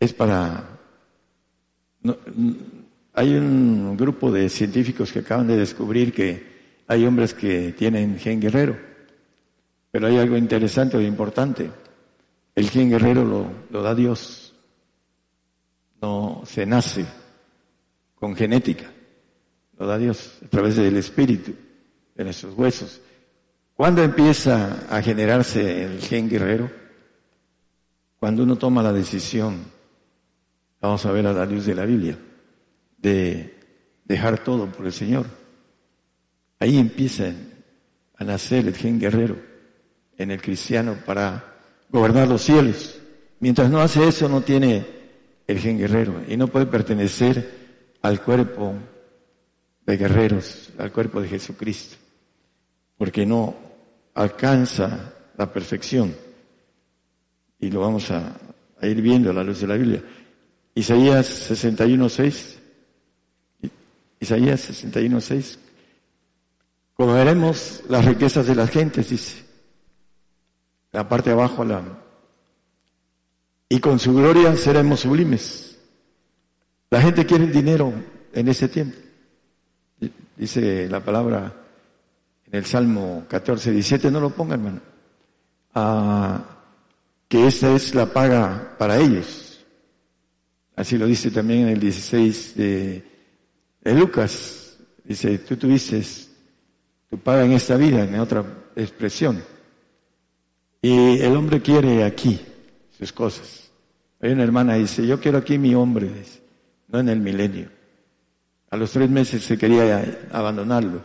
es para, hay un grupo de científicos que acaban de descubrir que hay hombres que tienen gen guerrero, pero hay algo interesante e importante. El gen guerrero lo, lo da Dios, no se nace con genética, lo da Dios a través del Espíritu de nuestros huesos. ¿Cuándo empieza a generarse el gen guerrero? Cuando uno toma la decisión, vamos a ver a la luz de la Biblia, de dejar todo por el Señor. Ahí empieza a nacer el gen guerrero en el cristiano para gobernar los cielos. Mientras no hace eso, no tiene el gen guerrero y no puede pertenecer al cuerpo de guerreros, al cuerpo de Jesucristo porque no alcanza la perfección. Y lo vamos a, ir viendo a la luz de la Biblia. Isaías 61.6. Isaías 61.6. Comeremos las riquezas de las gentes, dice. La parte de abajo, la, y con su gloria seremos sublimes. La gente quiere el dinero en ese tiempo. Dice la palabra en el Salmo 14, 17, no lo ponga hermano, ah, que esta es la paga para ellos. Así lo dice también en el 16 de, de Lucas. Dice, tú tuviste tu paga en esta vida, en otra expresión. Y el hombre quiere aquí sus cosas. Hay una hermana dice, yo quiero aquí mi hombre, no en el milenio. A los tres meses se quería abandonarlo.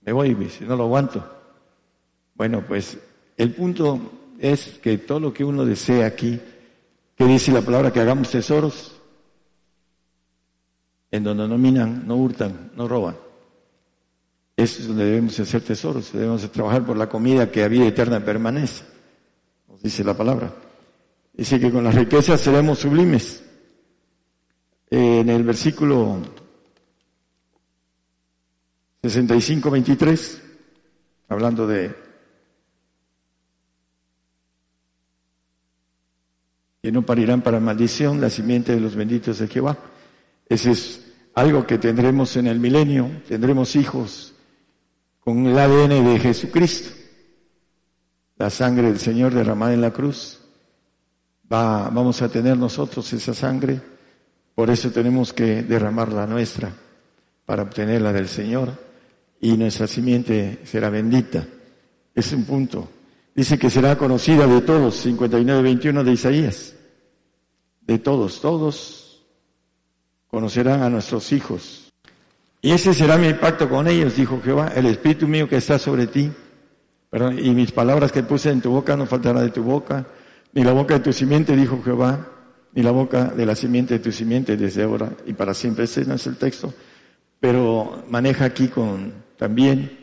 Me voy, dice, no lo aguanto. Bueno, pues el punto es que todo lo que uno desea aquí, que dice la palabra que hagamos tesoros, en donde no minan, no hurtan, no roban. Eso es donde debemos hacer tesoros, debemos trabajar por la comida que a vida eterna permanece, nos dice la palabra. Dice que con las riquezas seremos sublimes. En el versículo 65, 23, hablando de que no parirán para maldición la simiente de los benditos de Jehová. Ese es algo que tendremos en el milenio, tendremos hijos con el ADN de Jesucristo, la sangre del Señor derramada en la cruz. Va, vamos a tener nosotros esa sangre, por eso tenemos que derramar la nuestra para obtener la del Señor y nuestra simiente será bendita. Es un punto. Dice que será conocida de todos, 59-21 de Isaías. De todos, todos conocerán a nuestros hijos. Y ese será mi pacto con ellos, dijo Jehová, el Espíritu mío que está sobre ti. y mis palabras que puse en tu boca no faltará de tu boca, ni la boca de tu simiente, dijo Jehová, ni la boca de la simiente de tu simiente desde ahora y para siempre. Ese no es el texto, pero maneja aquí con también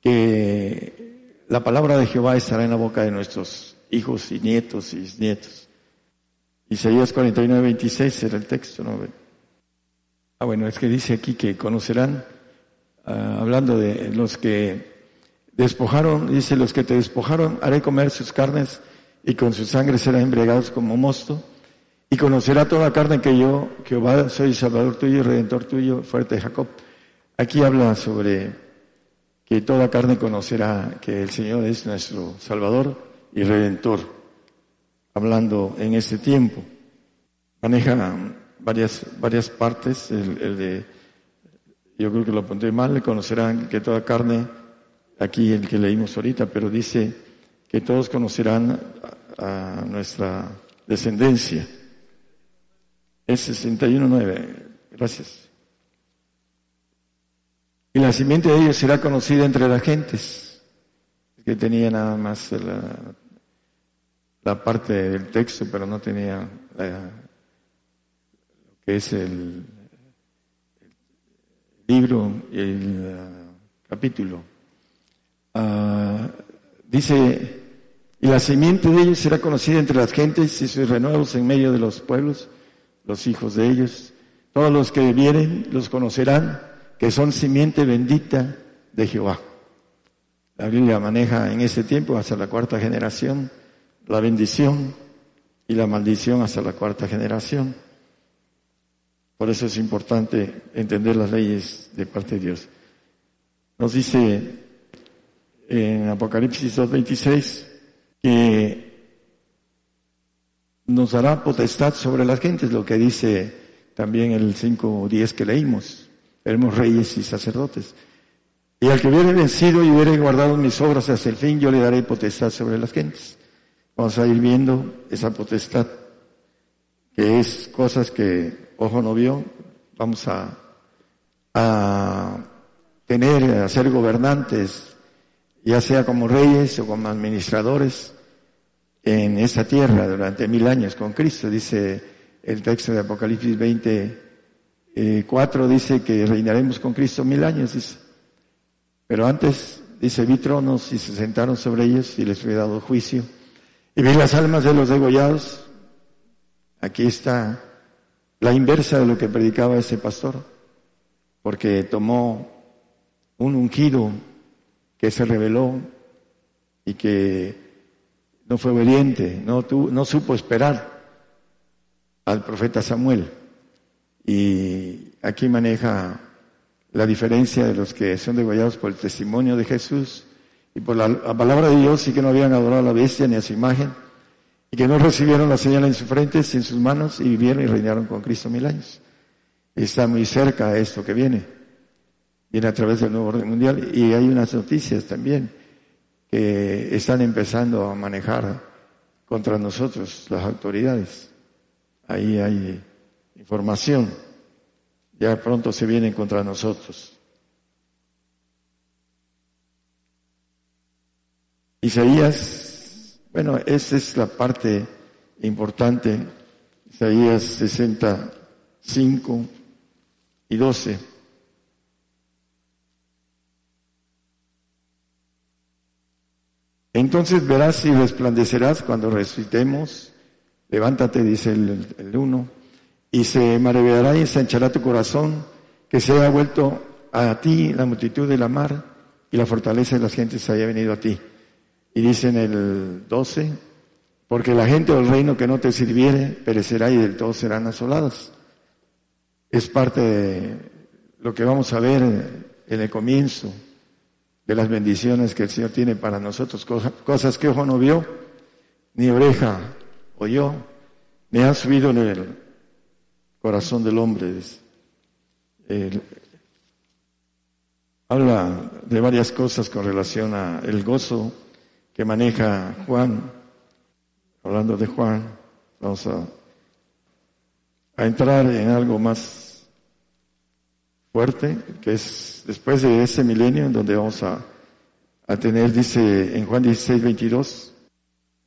que la palabra de Jehová estará en la boca de nuestros hijos y nietos y nietos. Isaías 49, 26 era el texto, ¿no? Ah, bueno, es que dice aquí que conocerán, ah, hablando de los que despojaron, dice, los que te despojaron, haré comer sus carnes y con su sangre serán embriagados como mosto. Y conocerá toda carne que yo, Jehová, soy Salvador tuyo Redentor tuyo, fuerte Jacob. Aquí habla sobre que toda carne conocerá que el Señor es nuestro Salvador y Redentor, hablando en este tiempo. Maneja varias, varias partes, el, de, yo creo que lo apunté mal, conocerán que toda carne, aquí el que leímos ahorita, pero dice que todos conocerán a, nuestra descendencia. Es 61.9. Gracias. Y la simiente de ellos será conocida entre las gentes, que tenía nada más la, parte del texto, pero no tenía que es el, libro el capítulo. Ah, dice, y la simiente de ellos será conocida entre las gentes y sus renuevos en medio de los pueblos, los hijos de ellos. Todos los que vienen los conocerán que son simiente bendita de Jehová. La Biblia maneja en ese tiempo hasta la cuarta generación la bendición y la maldición hasta la cuarta generación. Por eso es importante entender las leyes de parte de Dios. Nos dice en Apocalipsis 2.26 que nos dará potestad sobre las gentes, lo que dice también el 5.10 que leímos seremos reyes y sacerdotes. Y al que hubiere vencido y hubiere guardado mis obras hasta el fin, yo le daré potestad sobre las gentes. Vamos a ir viendo esa potestad, que es cosas que ojo no vio, vamos a, a tener, a ser gobernantes, ya sea como reyes o como administradores en esta tierra durante mil años con Cristo, dice el texto de Apocalipsis 20, eh, dice que reinaremos con Cristo mil años, dice. Pero antes dice, vi tronos y se sentaron sobre ellos y les fue dado juicio. Y vi las almas de los degollados. Aquí está la inversa de lo que predicaba ese pastor, porque tomó un ungido que se reveló y que no fue obediente, no, no supo esperar al profeta Samuel. Y aquí maneja la diferencia de los que son degollados por el testimonio de Jesús y por la, palabra de Dios y que no habían adorado a la bestia ni a su imagen y que no recibieron la señal en sus frentes en sus manos y vivieron y reinaron con Cristo mil años. Está muy cerca de esto que viene. Viene a través del nuevo orden mundial y hay unas noticias también que están empezando a manejar contra nosotros las autoridades. Ahí hay información. Ya pronto se vienen contra nosotros. Isaías, bueno, esa es la parte importante. Isaías 65 y 12. Entonces verás y resplandecerás cuando resucitemos. Levántate, dice el, uno, y se maravillará y ensanchará tu corazón, que se haya vuelto a ti la multitud de la mar y la fortaleza de las gentes haya venido a ti. Y dice en el 12, porque la gente del reino que no te sirviere perecerá y del todo serán asoladas. Es parte de lo que vamos a ver en el comienzo de las bendiciones que el Señor tiene para nosotros, cosas que ojo no vio, ni oreja oyó, ni ha subido en el corazón del hombre. habla de varias cosas con relación a el gozo que maneja Juan. Hablando de Juan, vamos a, entrar en algo más fuerte, que es después de ese milenio en donde vamos a, a tener, dice en Juan 16, 22,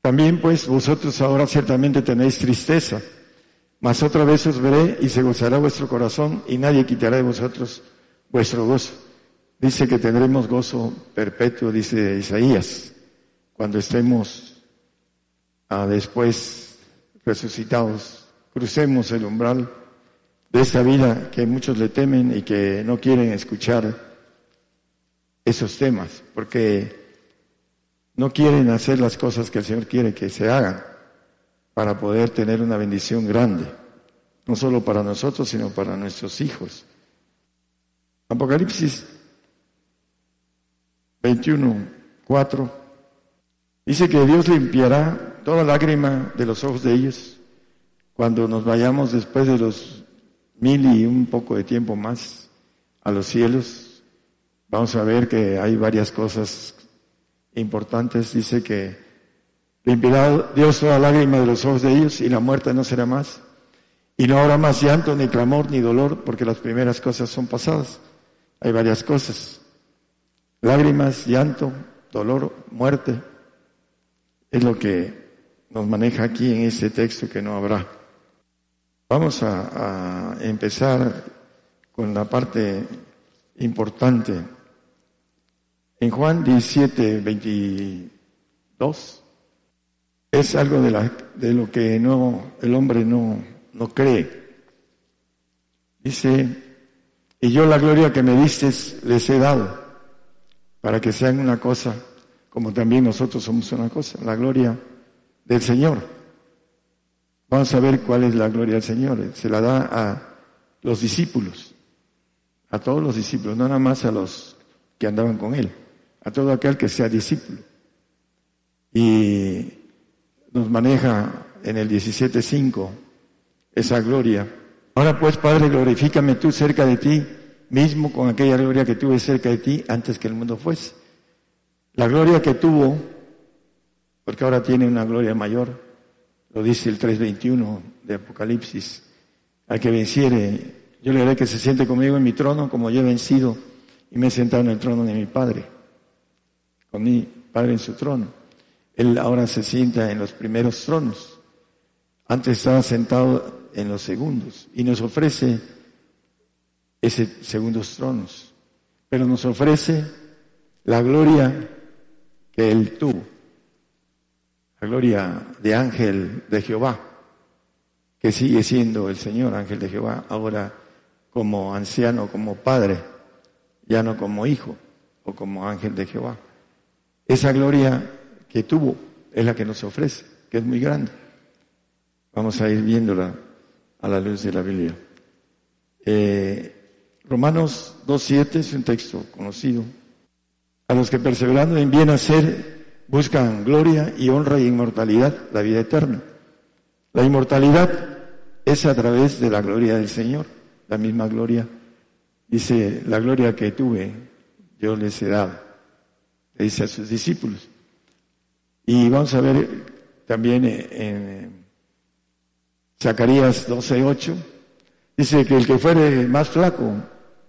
también pues vosotros ahora ciertamente tenéis tristeza mas otra vez os veré y se gozará vuestro corazón y nadie quitará de vosotros vuestro gozo. Dice que tendremos gozo perpetuo, dice Isaías, cuando estemos ah, después resucitados, crucemos el umbral de esta vida que muchos le temen y que no quieren escuchar esos temas, porque no quieren hacer las cosas que el Señor quiere que se hagan para poder tener una bendición grande, no solo para nosotros, sino para nuestros hijos. Apocalipsis 21, 4, dice que Dios limpiará toda lágrima de los ojos de ellos cuando nos vayamos después de los mil y un poco de tiempo más a los cielos. Vamos a ver que hay varias cosas importantes. Dice que Limpiará Dios toda lágrima de los ojos de ellos y la muerte no será más. Y no habrá más llanto, ni clamor, ni dolor, porque las primeras cosas son pasadas. Hay varias cosas. Lágrimas, llanto, dolor, muerte. Es lo que nos maneja aquí en ese texto que no habrá. Vamos a, a empezar con la parte importante. En Juan 17, 22 es algo de, la, de lo que no, el hombre no, no cree. Dice, y yo la gloria que me diste les he dado, para que sean una cosa, como también nosotros somos una cosa, la gloria del Señor. Vamos a ver cuál es la gloria del Señor. Se la da a los discípulos, a todos los discípulos, no nada más a los que andaban con Él, a todo aquel que sea discípulo. Y nos maneja en el 17.5 esa gloria. Ahora pues, Padre, glorifícame tú cerca de ti mismo con aquella gloria que tuve cerca de ti antes que el mundo fuese. La gloria que tuvo, porque ahora tiene una gloria mayor, lo dice el 3.21 de Apocalipsis, al que venciere, yo le haré que se siente conmigo en mi trono como yo he vencido y me he sentado en el trono de mi Padre, con mi Padre en su trono. Él ahora se sienta en los primeros tronos. Antes estaba sentado en los segundos y nos ofrece ese segundos tronos. Pero nos ofrece la gloria él tuvo, la gloria de ángel de Jehová, que sigue siendo el Señor ángel de Jehová, ahora como anciano, como padre, ya no como hijo o como ángel de Jehová. Esa gloria que tuvo es la que nos ofrece, que es muy grande. Vamos a ir viéndola a la luz de la Biblia. Eh, Romanos 2.7 es un texto conocido. A los que perseverando en bien hacer buscan gloria y honra y inmortalidad, la vida eterna. La inmortalidad es a través de la gloria del Señor, la misma gloria. Dice, la gloria que tuve, yo les he dado, le dice a sus discípulos. Y vamos a ver también en Zacarías 12.8, dice que el que fuere más flaco,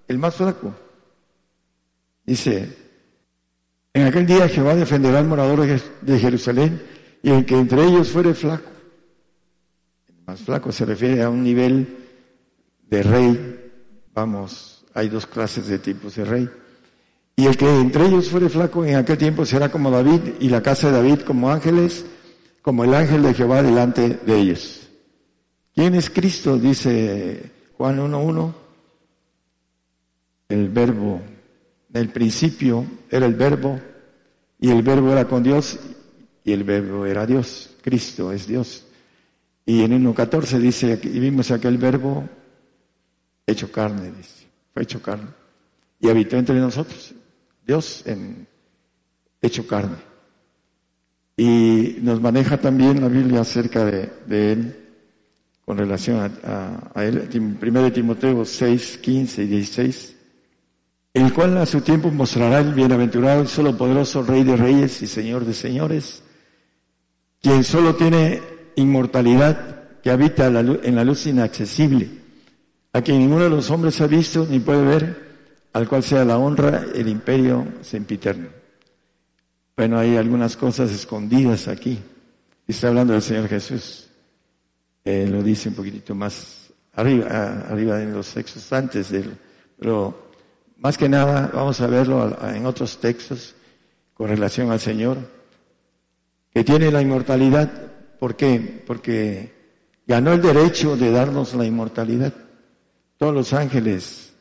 el más flaco, dice, en aquel día Jehová defenderá al morador de Jerusalén y el que entre ellos fuere flaco. Más flaco se refiere a un nivel de rey. Vamos, hay dos clases de tipos de rey. Y el que entre ellos fuere flaco en aquel tiempo será como David y la casa de David como ángeles, como el ángel de Jehová delante de ellos. ¿Quién es Cristo? Dice Juan 1.1. El verbo el principio era el verbo y el verbo era con Dios y el verbo era Dios. Cristo es Dios. Y en 1.14 dice, y vimos aquel verbo hecho carne, dice, fue hecho carne. Y habitó entre nosotros, Dios en hecho carne. Y nos maneja también la Biblia acerca de, Él con relación a, a, Él. Primero Timoteo 6, 15 y 16 el cual a su tiempo mostrará el bienaventurado y solo poderoso Rey de Reyes y Señor de Señores, quien solo tiene inmortalidad, que habita en la luz inaccesible, a quien ninguno de los hombres ha visto ni puede ver, al cual sea la honra, el imperio sempiterno. Bueno, hay algunas cosas escondidas aquí. Está hablando del Señor Jesús. Eh, lo dice un poquitito más arriba, arriba en los textos antes pero más que nada, vamos a verlo en otros textos con relación al Señor, que tiene la inmortalidad. ¿Por qué? Porque ganó el derecho de darnos la inmortalidad. Todos los ángeles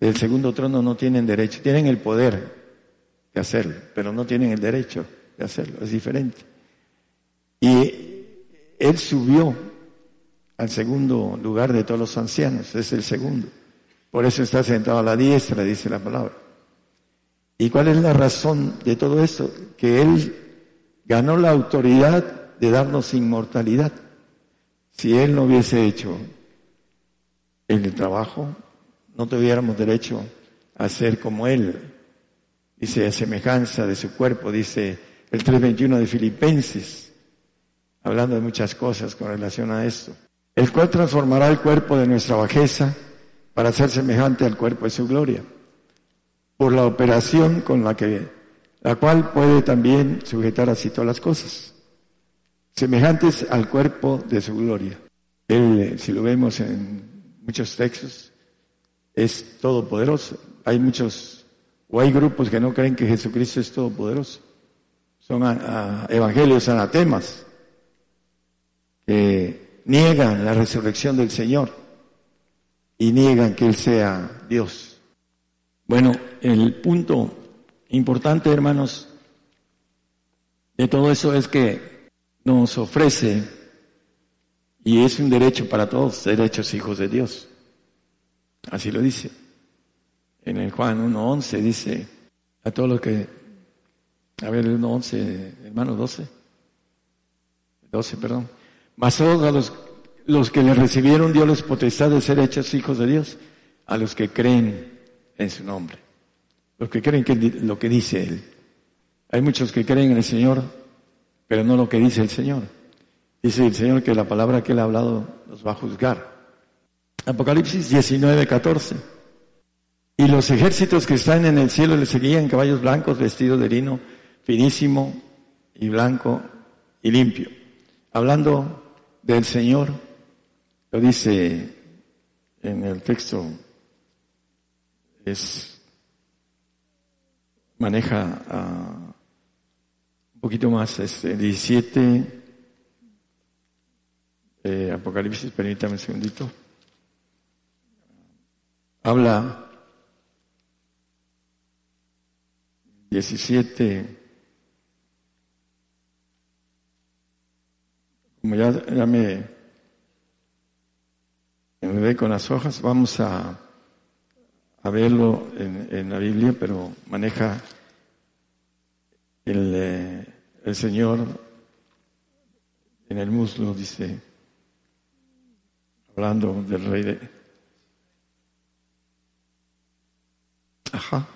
del segundo trono no tienen derecho, tienen el poder de hacerlo, pero no tienen el derecho de hacerlo, es diferente. Y Él subió al segundo lugar de todos los ancianos, es el segundo. Por eso está sentado a la diestra, dice la palabra. ¿Y cuál es la razón de todo esto? Que Él ganó la autoridad de darnos inmortalidad. Si Él no hubiese hecho el trabajo, no tuviéramos derecho a ser como Él. Dice, a semejanza de su cuerpo, dice el 321 de Filipenses, hablando de muchas cosas con relación a esto. El cual transformará el cuerpo de nuestra bajeza para ser semejante al cuerpo de su gloria, por la operación con la que, la cual puede también sujetar así todas las cosas, semejantes al cuerpo de su gloria. Él, si lo vemos en muchos textos, es todopoderoso. Hay muchos, o hay grupos que no creen que Jesucristo es todopoderoso. Son evangelios anatemas que niegan la resurrección del Señor y niegan que Él sea Dios. Bueno, el punto importante, hermanos, de todo eso es que nos ofrece, y es un derecho para todos, derechos hijos de Dios. Así lo dice. En el Juan 1.11 dice a todos los que, a ver, el 1.11, hermano 12, 12, perdón, más todos a los los que le recibieron Dios les potestad de ser hechos hijos de Dios, a los que creen en su nombre, los que creen que lo que dice Él. Hay muchos que creen en el Señor, pero no lo que dice el Señor. Dice el Señor que la palabra que Él ha hablado nos va a juzgar. Apocalipsis 19, 14. Y los ejércitos que están en el cielo le seguían caballos blancos vestidos de lino finísimo y blanco y limpio. Hablando del Señor, lo dice en el texto, es maneja uh, un poquito más, este, 17, eh, Apocalipsis, permítame un segundito. Habla 17, como ya, ya me enredé con las hojas, vamos a, verlo en, en, la Biblia, pero maneja el, eh, el Señor en el muslo, dice, hablando del rey de... Ajá.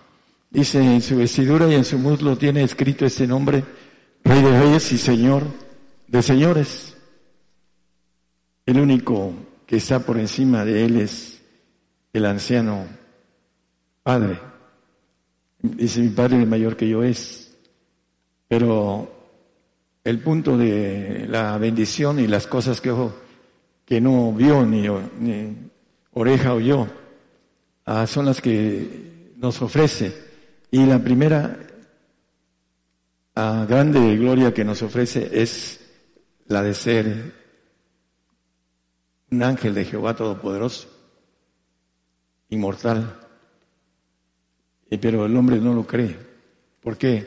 Dice, en su vestidura y en su muslo tiene escrito este nombre, Rey de Reyes y Señor de Señores. El único que está por encima de él es el anciano Padre. Dice, mi Padre es mayor que yo es. Pero el punto de la bendición y las cosas que que no vio ni, ni oreja oyó, ah, son las que nos ofrece. Y la primera ah, grande gloria que nos ofrece es la de ser un ángel de Jehová Todopoderoso, inmortal. Pero el hombre no lo cree. ¿Por qué?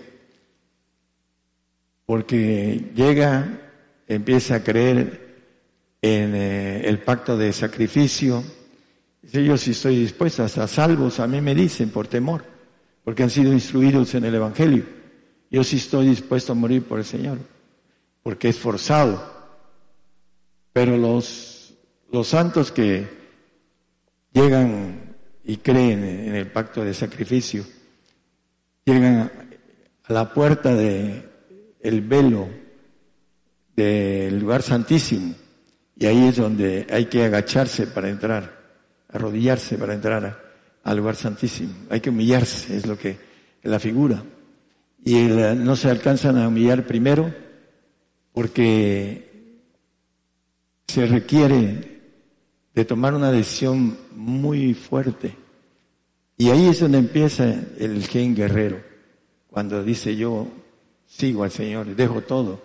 Porque llega, empieza a creer en eh, el pacto de sacrificio. Dice, yo si estoy dispuesto a salvos, a mí me dicen por temor, porque han sido instruidos en el Evangelio. Yo sí estoy dispuesto a morir por el Señor, porque es forzado. Pero los, los santos que llegan y creen en el pacto de sacrificio, llegan a la puerta de el velo del lugar santísimo y ahí es donde hay que agacharse para entrar, arrodillarse para entrar al lugar santísimo. Hay que humillarse, es lo que la figura. Y no se alcanzan a humillar primero porque se requiere de tomar una decisión muy fuerte. Y ahí es donde empieza el gen guerrero, cuando dice yo sigo al Señor, dejo todo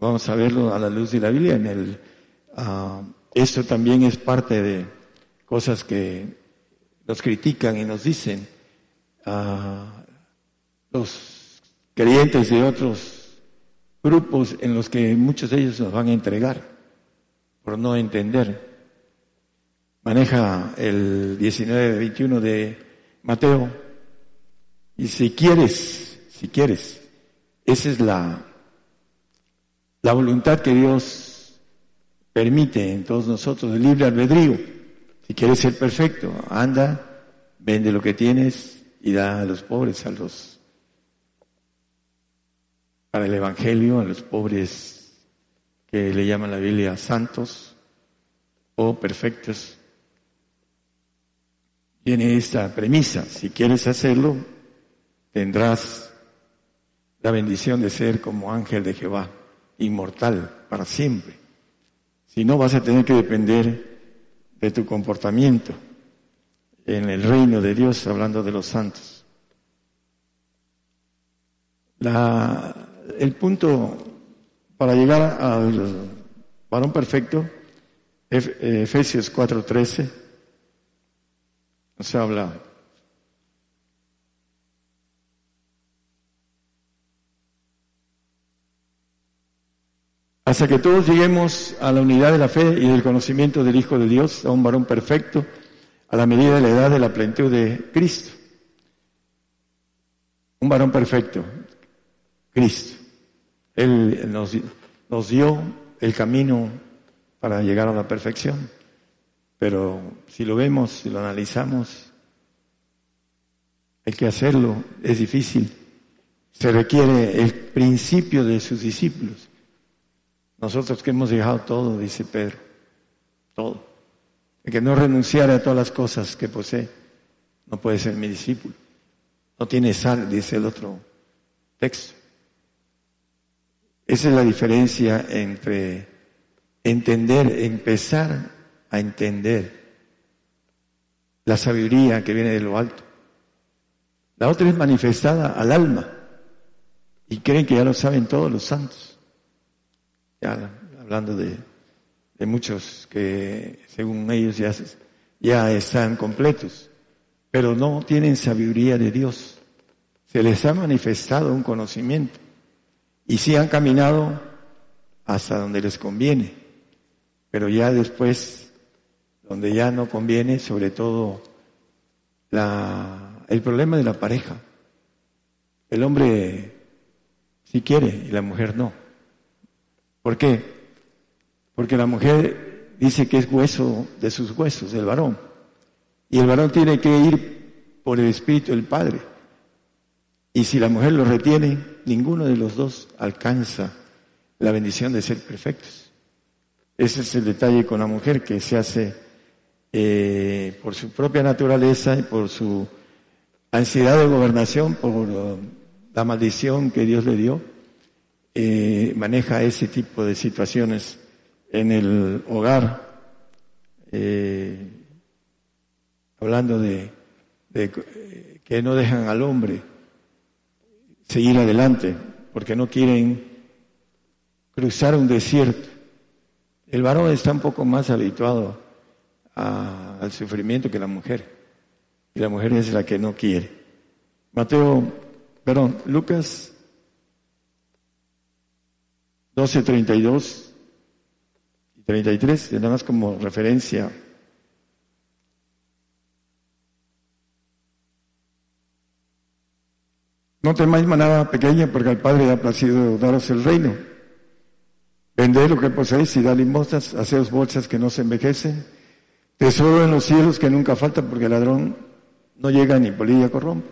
Vamos a verlo a la luz de la Biblia. En el, uh, esto también es parte de cosas que nos critican y nos dicen uh, los creyentes de otros grupos en los que muchos de ellos nos van a entregar por no entender. Maneja el 19-21 de Mateo y si quieres, si quieres, esa es la la voluntad que Dios permite en todos nosotros, el libre albedrío. Si quieres ser perfecto, anda, vende lo que tienes y da a los pobres, a los para el Evangelio, a los pobres que le llaman la Biblia santos o perfectos. Tiene esta premisa, si quieres hacerlo, tendrás la bendición de ser como ángel de Jehová inmortal para siempre. Si no, vas a tener que depender de tu comportamiento en el reino de Dios, hablando de los santos. La, el punto para llegar al varón perfecto, Efesios 4:13, nos habla hasta que todos lleguemos a la unidad de la fe y del conocimiento del Hijo de Dios, a un varón perfecto, a la medida de la edad de la plenitud de Cristo. Un varón perfecto, Cristo. Él nos, nos dio el camino para llegar a la perfección. Pero si lo vemos, si lo analizamos, hay que hacerlo, es difícil. Se requiere el principio de sus discípulos. Nosotros que hemos dejado todo, dice Pedro, todo. El que no renunciara a todas las cosas que posee, no puede ser mi discípulo. No tiene sal, dice el otro texto. Esa es la diferencia entre entender, empezar a entender la sabiduría que viene de lo alto. La otra es manifestada al alma y creen que ya lo saben todos los santos. Ya hablando de, de muchos que según ellos ya, ya están completos, pero no tienen sabiduría de Dios. Se les ha manifestado un conocimiento y sí han caminado hasta donde les conviene, pero ya después, donde ya no conviene, sobre todo la, el problema de la pareja. El hombre sí quiere y la mujer no. ¿Por qué? Porque la mujer dice que es hueso de sus huesos, del varón. Y el varón tiene que ir por el Espíritu del Padre. Y si la mujer lo retiene, ninguno de los dos alcanza la bendición de ser perfectos. Ese es el detalle con la mujer que se hace eh, por su propia naturaleza y por su ansiedad de gobernación, por la maldición que Dios le dio, eh, maneja ese tipo de situaciones en el hogar, eh, hablando de que no dejan al hombre seguir adelante, porque no quieren cruzar un desierto. El varón está un poco más habituado al sufrimiento que la mujer, y la mujer es la que no quiere. Mateo, perdón, Lucas 12, 32 y 33, nada más como referencia. No temáis manada pequeña, porque al Padre ha placido daros el reino. Vended lo que poseéis y dad limosnas, haceos bolsas que no se envejecen, tesoro en los cielos que nunca falta, porque el ladrón no llega ni polilla corrompe.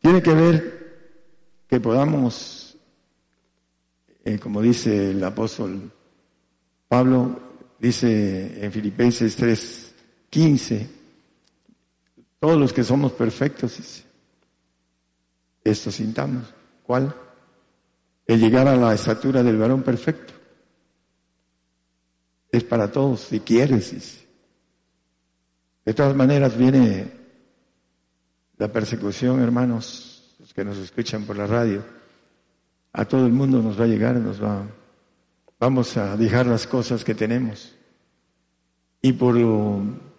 Tiene que ver que podamos, eh, como dice el apóstol Pablo, dice en Filipenses 3, 15, todos los que somos perfectos, esto sintamos. ¿Cuál? El llegar a la estatura del varón perfecto. Es para todos, si quieres. De todas maneras viene la persecución, hermanos, los que nos escuchan por la radio. A todo el mundo nos va a llegar, nos va, vamos a dejar las cosas que tenemos. Y por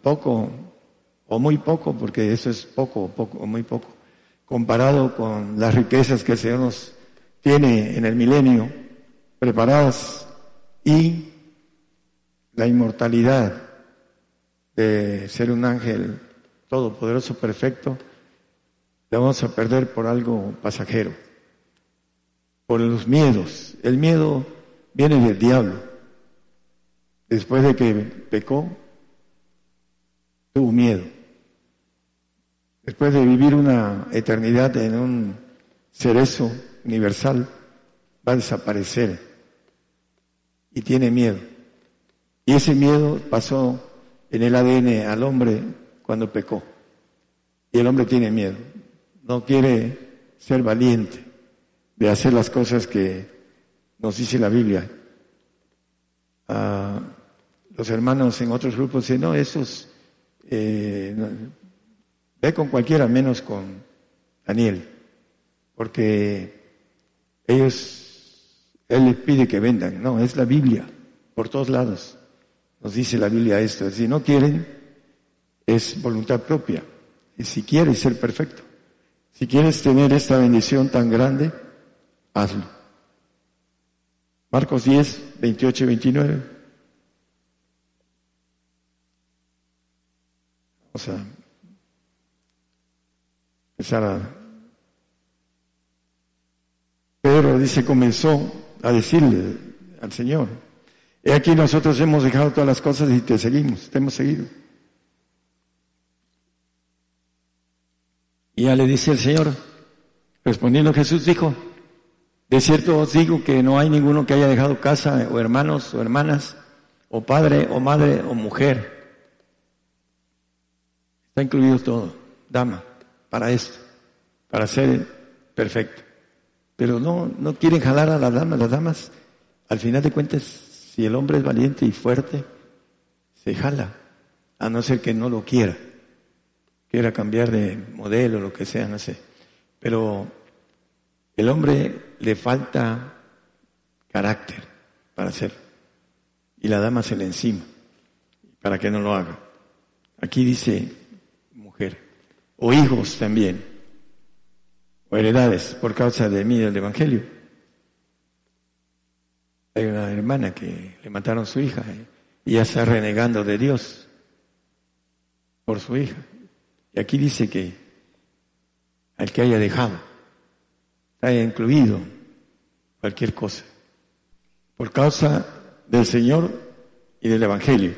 poco, o muy poco, porque eso es poco, poco, o muy poco, comparado con las riquezas que el Señor nos tiene en el milenio preparadas y la inmortalidad de ser un ángel todopoderoso, perfecto, la vamos a perder por algo pasajero, por los miedos. El miedo viene del diablo. Después de que pecó, tuvo miedo después de vivir una eternidad en un cerezo universal, va a desaparecer y tiene miedo. Y ese miedo pasó en el ADN al hombre cuando pecó. Y el hombre tiene miedo. No quiere ser valiente de hacer las cosas que nos dice la Biblia. Ah, los hermanos en otros grupos dicen, no, esos eh, Ve con cualquiera menos con Daniel, porque ellos, él les pide que vendan. No, es la Biblia, por todos lados. Nos dice la Biblia esto. Si no quieren, es voluntad propia. Y si quieres ser perfecto, si quieres tener esta bendición tan grande, hazlo. Marcos 10, 28 y 29. O sea, Pedro dice, comenzó a decirle al Señor, he aquí nosotros hemos dejado todas las cosas y te seguimos, te hemos seguido. Y ya le dice el Señor, respondiendo Jesús dijo, de cierto os digo que no hay ninguno que haya dejado casa o hermanos o hermanas, o padre o madre o mujer. Está incluido todo, dama para esto, para ser perfecto. Pero no, no quieren jalar a las damas. Las damas, al final de cuentas, si el hombre es valiente y fuerte, se jala, a no ser que no lo quiera, quiera cambiar de modelo, lo que sea, no sé. Pero el hombre le falta carácter para hacerlo. Y la dama se le encima para que no lo haga. Aquí dice mujer, o hijos también, o heredades por causa de mí del Evangelio. Hay una hermana que le mataron a su hija ¿eh? y ya está renegando de Dios por su hija. Y aquí dice que al que haya dejado, haya incluido cualquier cosa, por causa del Señor y del Evangelio.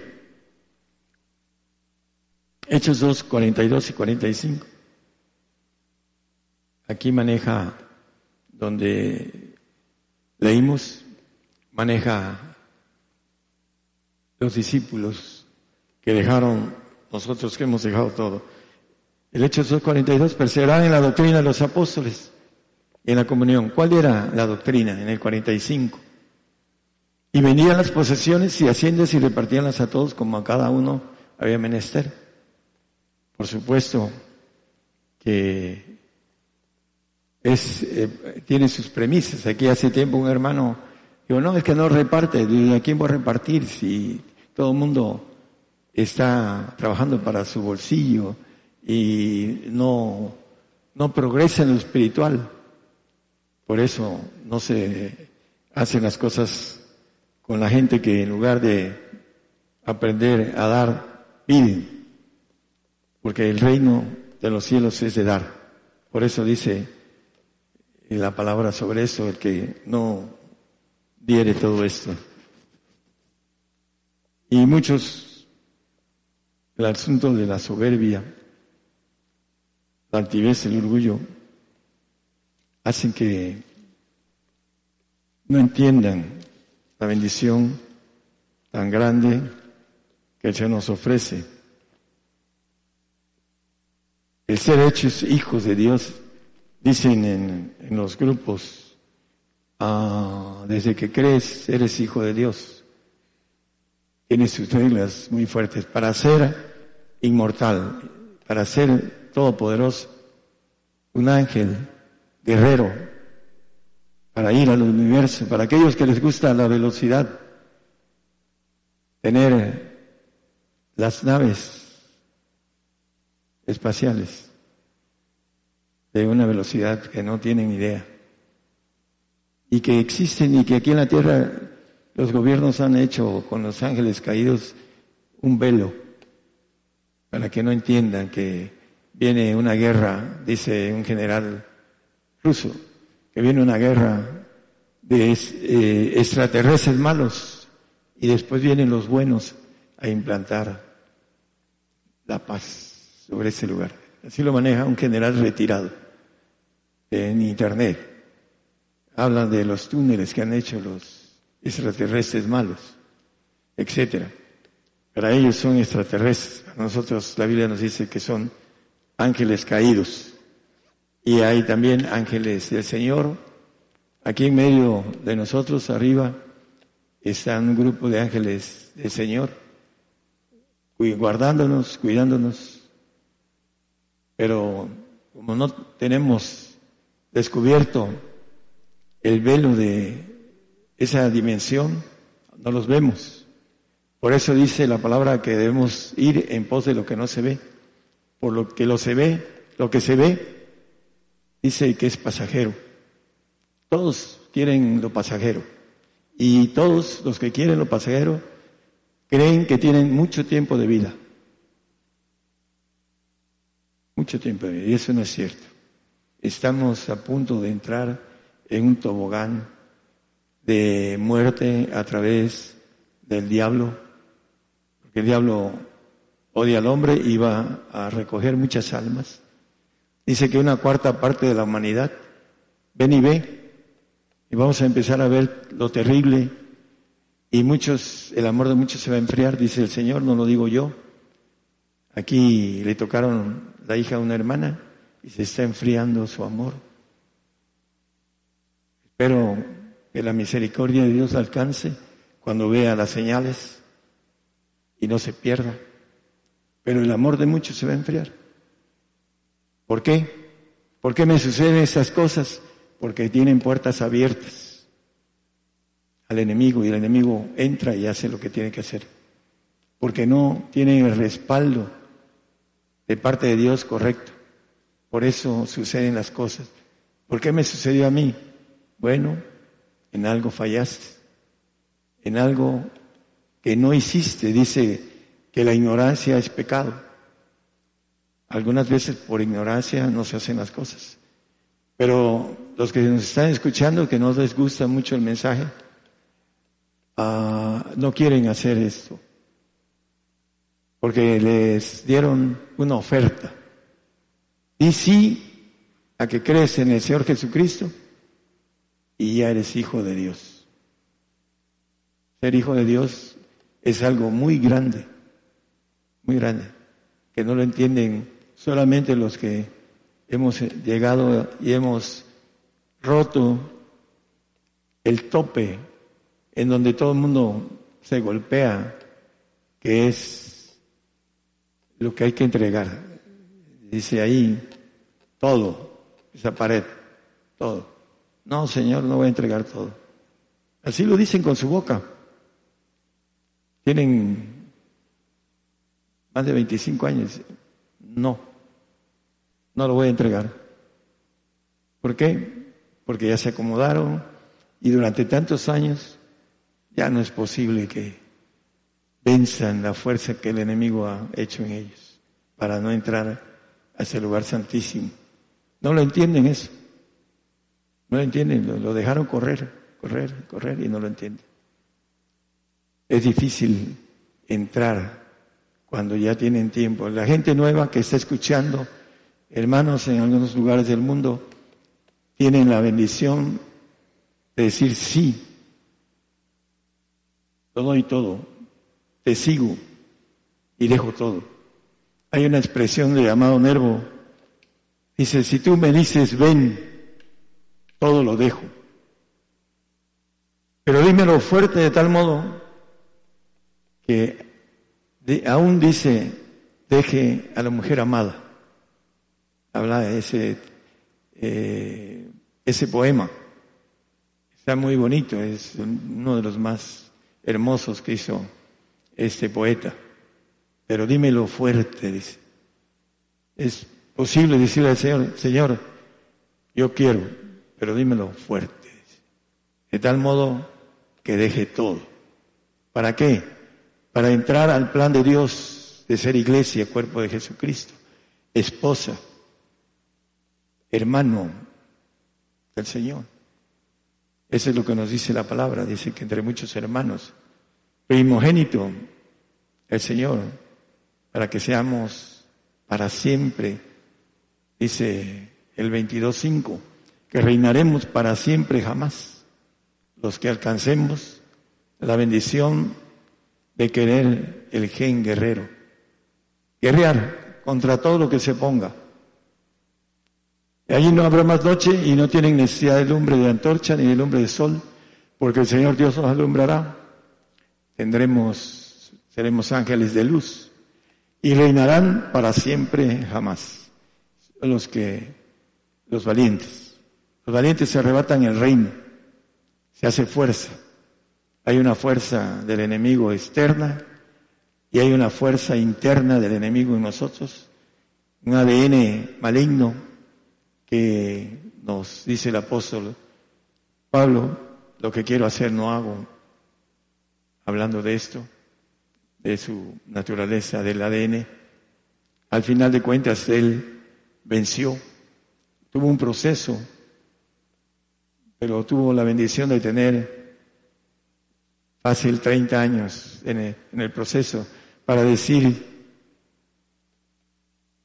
Hechos 2, 42 y 45. Aquí maneja donde leímos, maneja los discípulos que dejaron, nosotros que hemos dejado todo. El Hechos 2.42, perseverar en la doctrina de los apóstoles en la comunión. ¿Cuál era la doctrina en el 45? Y venían las posesiones y haciendas y repartíanlas a todos como a cada uno había menester. Por supuesto que es, eh, tiene sus premisas. Aquí hace tiempo un hermano dijo, no, es que no reparte. ¿A quién voy a repartir si todo el mundo está trabajando para su bolsillo y no, no progresa en lo espiritual? Por eso no se hacen las cosas con la gente que en lugar de aprender a dar, piden. Porque el reino de los cielos es de dar. Por eso dice la palabra sobre eso, el que no diere todo esto. Y muchos, el asunto de la soberbia, la altivez, el orgullo, hacen que no entiendan la bendición tan grande que el Señor nos ofrece. El ser hechos hijos de Dios, dicen en, los grupos, ah, desde que crees eres hijo de Dios. Tiene sus reglas muy fuertes para ser inmortal, para ser todopoderoso, un ángel, guerrero, para ir al universo, para aquellos que les gusta la velocidad, tener las naves espaciales de una velocidad que no tienen idea y que existen y que aquí en la Tierra los gobiernos han hecho con los ángeles caídos un velo para que no entiendan que viene una guerra, dice un general ruso, que viene una guerra de eh, extraterrestres malos y después vienen los buenos a implantar la paz sobre ese lugar. Así lo maneja un general retirado en Internet. Hablan de los túneles que han hecho los extraterrestres malos, etcétera. Para ellos son extraterrestres. Nosotros la Biblia nos dice que son ángeles caídos. Y hay también ángeles del Señor. Aquí en medio de nosotros, arriba, está un grupo de ángeles del Señor, guardándonos, cuidándonos, pero como no tenemos descubierto el velo de esa dimensión, no los vemos. Por eso dice la palabra que debemos ir en pos de lo que no se ve. Por lo que lo se ve, lo que se ve, dice que es pasajero. Todos quieren lo pasajero. Y todos los que quieren lo pasajero creen que tienen mucho tiempo de vida mucho tiempo y eso no es cierto. Estamos a punto de entrar en un tobogán de muerte a través del diablo, porque el diablo odia al hombre y va a recoger muchas almas. Dice que una cuarta parte de la humanidad, ven y ve, y vamos a empezar a ver lo terrible, y muchos, el amor de muchos se va a enfriar, dice el Señor, no lo digo yo. Aquí le tocaron la hija de una hermana y se está enfriando su amor. Espero que la misericordia de Dios alcance cuando vea las señales y no se pierda. Pero el amor de muchos se va a enfriar. ¿Por qué? ¿Por qué me suceden esas cosas? Porque tienen puertas abiertas al enemigo y el enemigo entra y hace lo que tiene que hacer. Porque no tienen el respaldo de parte de Dios correcto. Por eso suceden las cosas. ¿Por qué me sucedió a mí? Bueno, en algo fallaste, en algo que no hiciste. Dice que la ignorancia es pecado. Algunas veces por ignorancia no se hacen las cosas. Pero los que nos están escuchando, que no les gusta mucho el mensaje, ah, no quieren hacer esto. Porque les dieron una oferta. Y sí a que crees en el Señor Jesucristo y ya eres hijo de Dios. Ser hijo de Dios es algo muy grande, muy grande, que no lo entienden solamente los que hemos llegado y hemos roto el tope en donde todo el mundo se golpea, que es lo que hay que entregar. Dice ahí, todo, esa pared, todo. No, Señor, no voy a entregar todo. Así lo dicen con su boca. Tienen más de 25 años. No, no lo voy a entregar. ¿Por qué? Porque ya se acomodaron y durante tantos años ya no es posible que venzan la fuerza que el enemigo ha hecho en ellos para no entrar a ese lugar santísimo. No lo entienden eso. No lo entienden, lo, dejaron correr, correr, correr y no lo entienden. Es difícil entrar cuando ya tienen tiempo. La gente nueva que está escuchando, hermanos en algunos lugares del mundo, tienen la bendición de decir sí. Todo y todo. Te sigo y dejo todo. Hay una expresión de llamado Nervo. Dice, si tú me dices ven, todo lo dejo. Pero dímelo fuerte de tal modo que aún dice, deje a la mujer amada. Habla ese, eh, ese poema. Está muy bonito, es uno de los más hermosos que hizo este poeta. Pero dímelo fuerte, dice. Es posible decirle al Señor, Señor, yo quiero, pero dímelo fuerte. De tal modo que deje todo. ¿Para qué? Para entrar al plan de Dios de ser iglesia, cuerpo de Jesucristo, esposa, hermano del Señor. Eso es lo que nos dice la palabra, dice que entre muchos hermanos, primogénito, el Señor, para que seamos para siempre, dice el 22.5 que reinaremos para siempre jamás, los que alcancemos la bendición de querer el gen guerrero, guerrear contra todo lo que se ponga. Y allí no habrá más noche y no tienen necesidad de lumbre de antorcha ni de lumbre de sol, porque el Señor Dios nos alumbrará. Tendremos, seremos ángeles de luz y reinarán para siempre jamás. Los que, los valientes. Los valientes se arrebatan el reino, se hace fuerza. Hay una fuerza del enemigo externa y hay una fuerza interna del enemigo en nosotros, un ADN maligno que nos dice el apóstol Pablo, lo que quiero hacer no hago, hablando de esto, de su naturaleza del ADN. Al final de cuentas, él venció, tuvo un proceso pero tuvo la bendición de tener fácil 30 años en el, proceso para decir,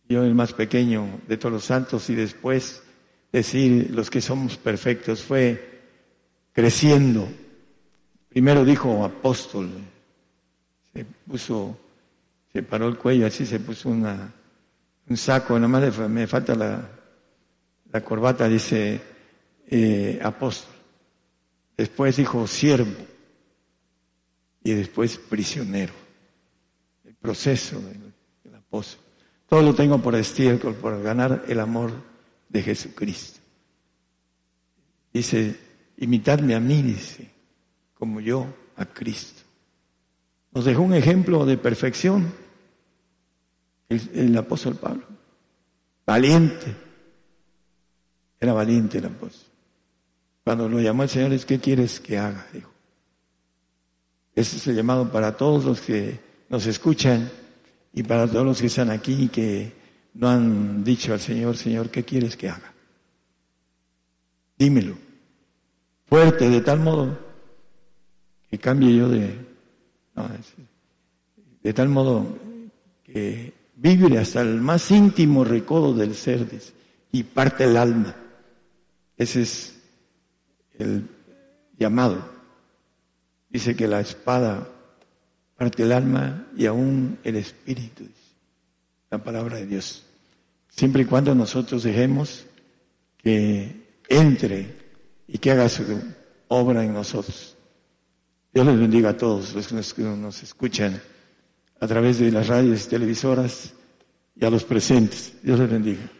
yo el más pequeño de todos los santos y después decir los que somos perfectos fue creciendo. Primero dijo apóstol, se puso, se paró el cuello así, se puso una, un saco, nada más me falta la, la corbata, dice eh, apóstol. Después dijo siervo. Y después prisionero. El proceso del, apóstol. Todo lo tengo por estiércol, por ganar el amor de Jesucristo. Dice, imitadme a mí, dice, como yo a Cristo. Nos dejó un ejemplo de perfección el, apóstol Pablo. Valiente. Era valiente el apóstol. Cuando lo llamó el Señor es, ¿qué quieres que haga? Dijo. Ese es el llamado para todos los que nos escuchan y para todos los que están aquí y que no han dicho al Señor, Señor, ¿qué quieres que haga? Dímelo. Fuerte, de tal modo que cambie yo de... de tal modo que vibre hasta el más íntimo recodo del ser y parte el alma. Ese es el llamado. Dice que la espada parte el alma y aún el espíritu, la palabra de Dios. Siempre y cuando nosotros dejemos que entre y que haga su obra en nosotros. Dios les bendiga a todos los que nos escuchan a través de las radios y televisoras y a los presentes. Dios les bendiga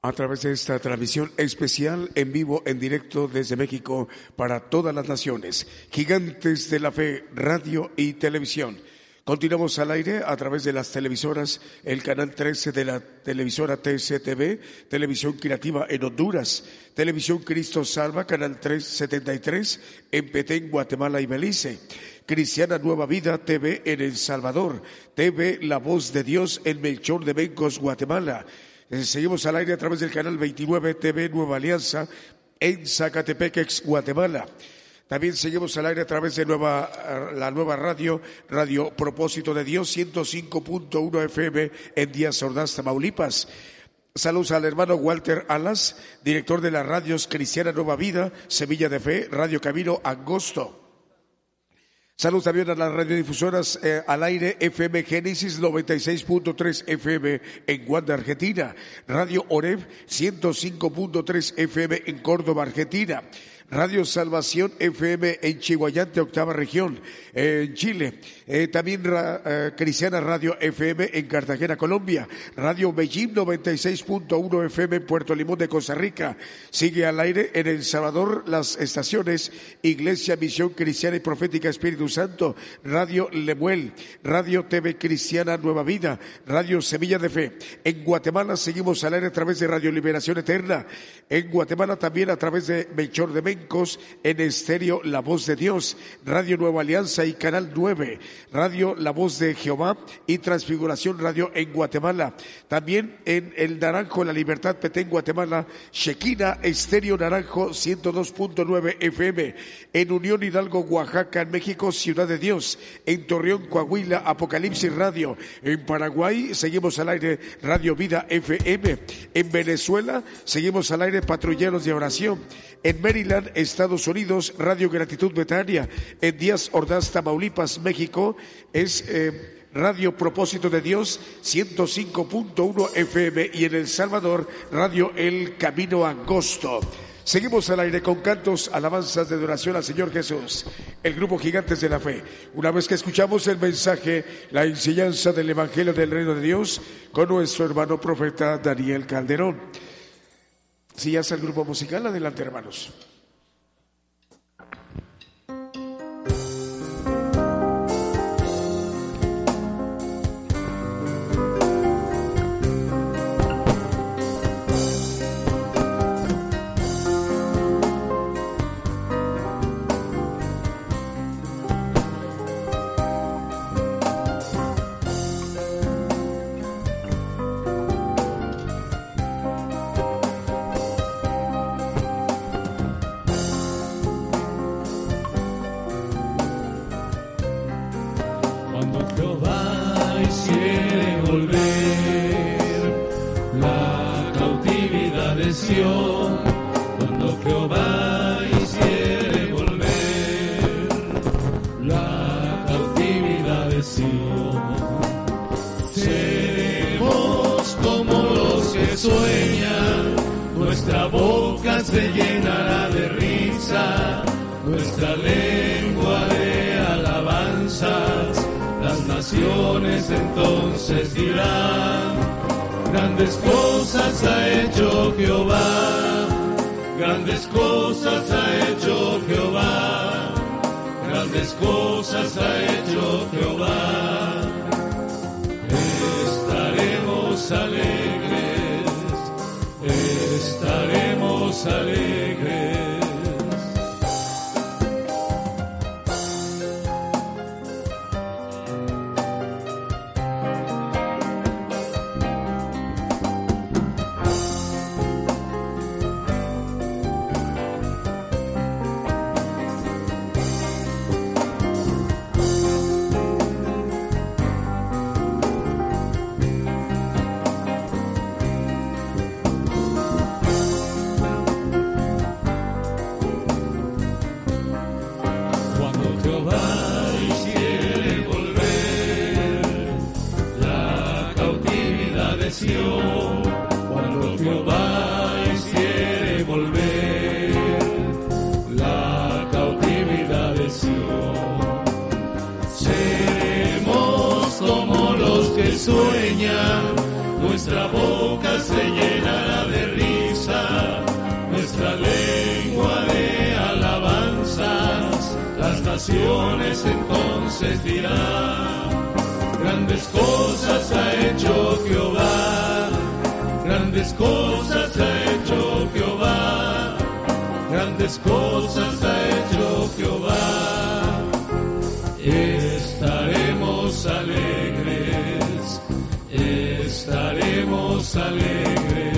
a través de esta transmisión especial en vivo, en directo desde México para todas las naciones. Gigantes de la Fe, radio y televisión. Continuamos al aire a través de las televisoras, el canal 13 de la televisora TCTV, Televisión Creativa en Honduras, Televisión Cristo Salva, canal 373 en Petén, Guatemala y Belice. Cristiana Nueva Vida TV en El Salvador, TV La Voz de Dios en Melchor de Bencos, Guatemala, seguimos al aire a través del canal 29 TV Nueva Alianza en Zacatepec, ex Guatemala. También seguimos al aire a través de la nueva radio, Radio Propósito de Dios, 105.1 FM en Díaz Ordaz, Tamaulipas. Saludos al hermano Walter Alas, director de las radios Cristiana Nueva Vida, Semilla de Fe, Radio Camino Angosto. Saludos también a las radiodifusoras eh, al aire FM Génesis 96.3 FM en Guanda, Argentina. Radio Oreb 105.3 FM en Córdoba, Argentina. Radio Salvación FM en Chihuayante, octava región, en Chile. Eh, también eh, Cristiana Radio FM en Cartagena, Colombia. Radio Beijing 96.1 FM en Puerto Limón de Costa Rica. Sigue al aire en El Salvador las estaciones Iglesia Misión Cristiana y Profética Espíritu Santo, Radio Lemuel, Radio TV Cristiana Nueva Vida, Radio Semilla de Fe. En Guatemala seguimos al aire a través de Radio Liberación Eterna. En Guatemala también a través de Melchor de en estéreo La Voz de Dios, Radio Nueva Alianza y Canal 9, Radio La Voz de Jehová y Transfiguración Radio en Guatemala. También en El Naranjo, La Libertad Petén, Guatemala, Shekina Estéreo Naranjo 102.9 FM. En Unión Hidalgo, Oaxaca, en México, Ciudad de Dios. En Torreón, Coahuila, Apocalipsis Radio. En Paraguay, seguimos al aire Radio Vida FM. En Venezuela, seguimos al aire Patrulleros de Oración. En Maryland, Estados Unidos, Radio Gratitud Betania. En Díaz Ordaz, Tamaulipas, México, es eh, Radio Propósito de Dios 105.1 FM y en El Salvador, Radio El Camino Angosto. Seguimos al aire con cantos, alabanzas de adoración al Señor Jesús, el grupo Gigantes de la Fe. Una vez que escuchamos el mensaje, la enseñanza del Evangelio del Reino de Dios con nuestro hermano profeta Daniel Calderón. Si ya está el grupo musical, adelante hermanos. Entonces dirán, grandes cosas ha hecho Jehová. Grandes cosas ha hecho Jehová, grandes cosas ha hecho Jehová. Estaremos alegres, estaremos alegres. Dirán, grandes cosas ha hecho Jehová, grandes cosas ha hecho Jehová, grandes cosas ha hecho Jehová, estaremos alegres. Estaremos alegres.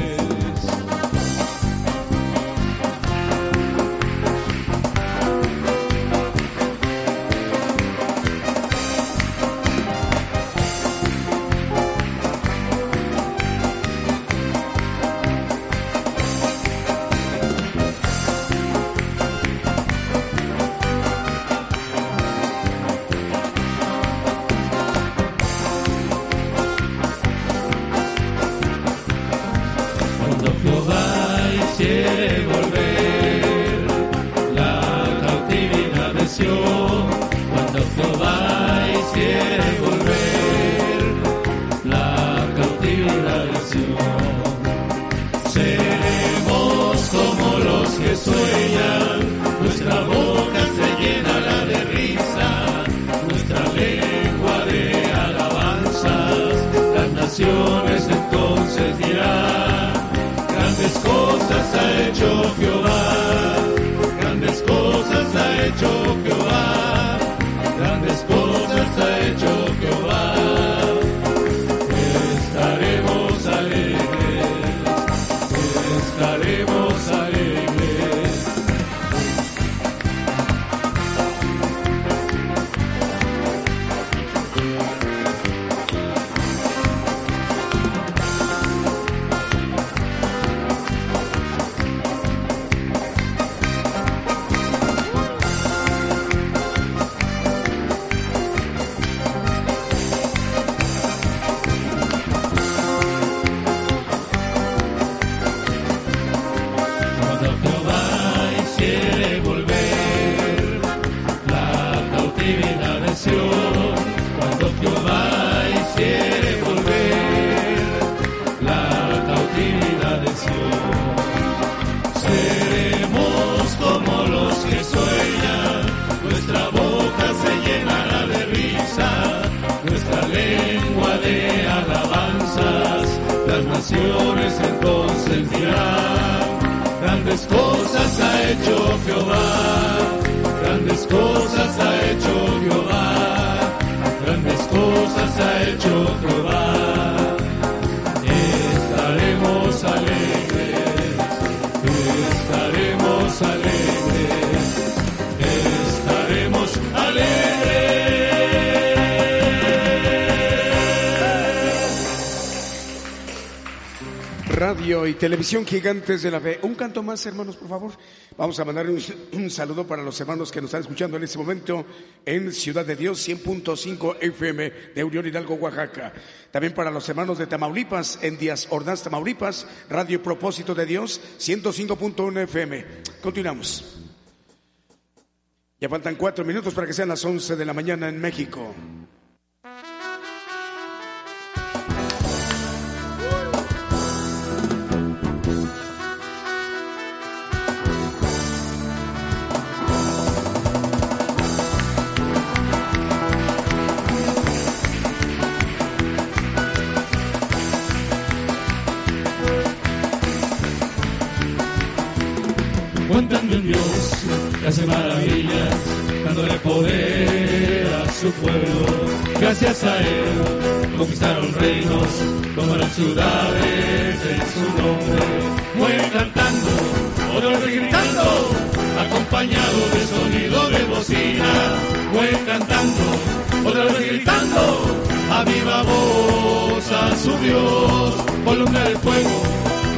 Televisión Gigantes de la Fe. Un canto más, hermanos, por favor. Vamos a mandar un, saludo para los hermanos que nos están escuchando en este momento en Ciudad de Dios, 100.5 FM de Unión Hidalgo, Oaxaca. También para los hermanos de Tamaulipas, en Díaz Ordaz, Tamaulipas, Radio Propósito de Dios, 105.1 FM. Continuamos. Ya faltan cuatro minutos para que sean las 11 de la mañana en México. Gracias a él conquistaron reinos, tomaron ciudades en su nombre. Mueren cantando, otros gritando, acompañado de sonido de bocina. Mueren cantando, otros gritando, a viva voz a su Dios. Columna de fuego,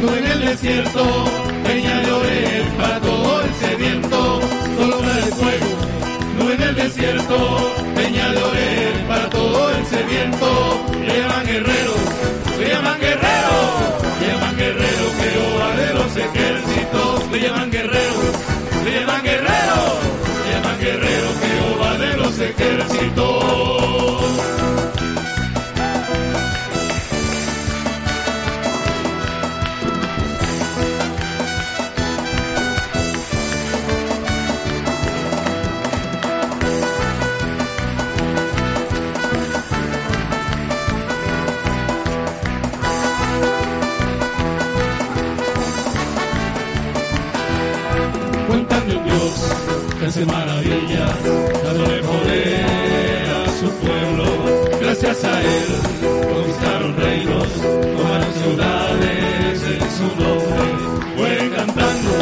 no en el desierto, peña de orel para todo el sediento. Columna de fuego, no en el desierto, peña de orel el sediento. Le llaman guerrero, le llaman guerrero, le llaman guerrero que oba de los ejércitos. Le llaman guerrero, hace maravillas, dándole poder a su pueblo. Gracias a él conquistaron reinos, tomaron ciudades en su nombre. Fue cantando,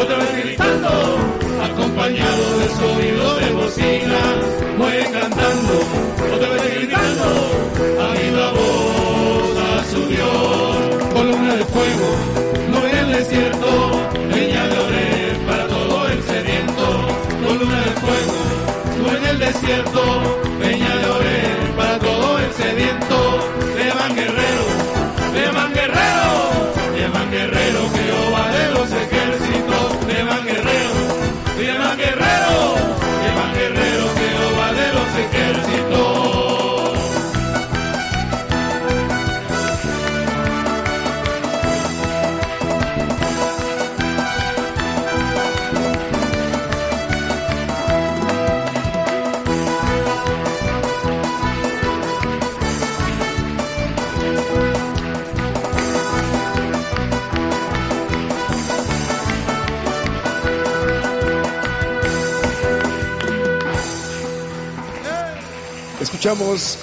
otra vez gritando, acompañado de sonido de bocina. Fue cantando, desierto,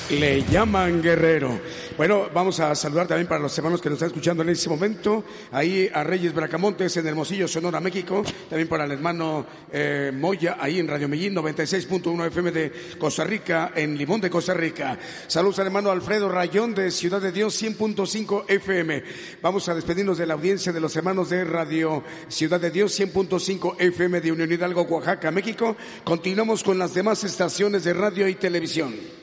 Le llaman Guerrero. Bueno, vamos a saludar también para los hermanos que nos están escuchando en este momento. Ahí a Reyes Bracamontes en Hermosillo, Sonora, México. También para el hermano eh, Moya, ahí en Radio Medellín, 96.1 FM de Costa Rica, en Limón de Costa Rica. Saludos al hermano Alfredo Rayón de Ciudad de Dios, 100.5 FM. Vamos a despedirnos de la audiencia de los hermanos de Radio Ciudad de Dios, 100.5 FM de Unión Hidalgo, Oaxaca, México. Continuamos con las demás estaciones de radio y televisión.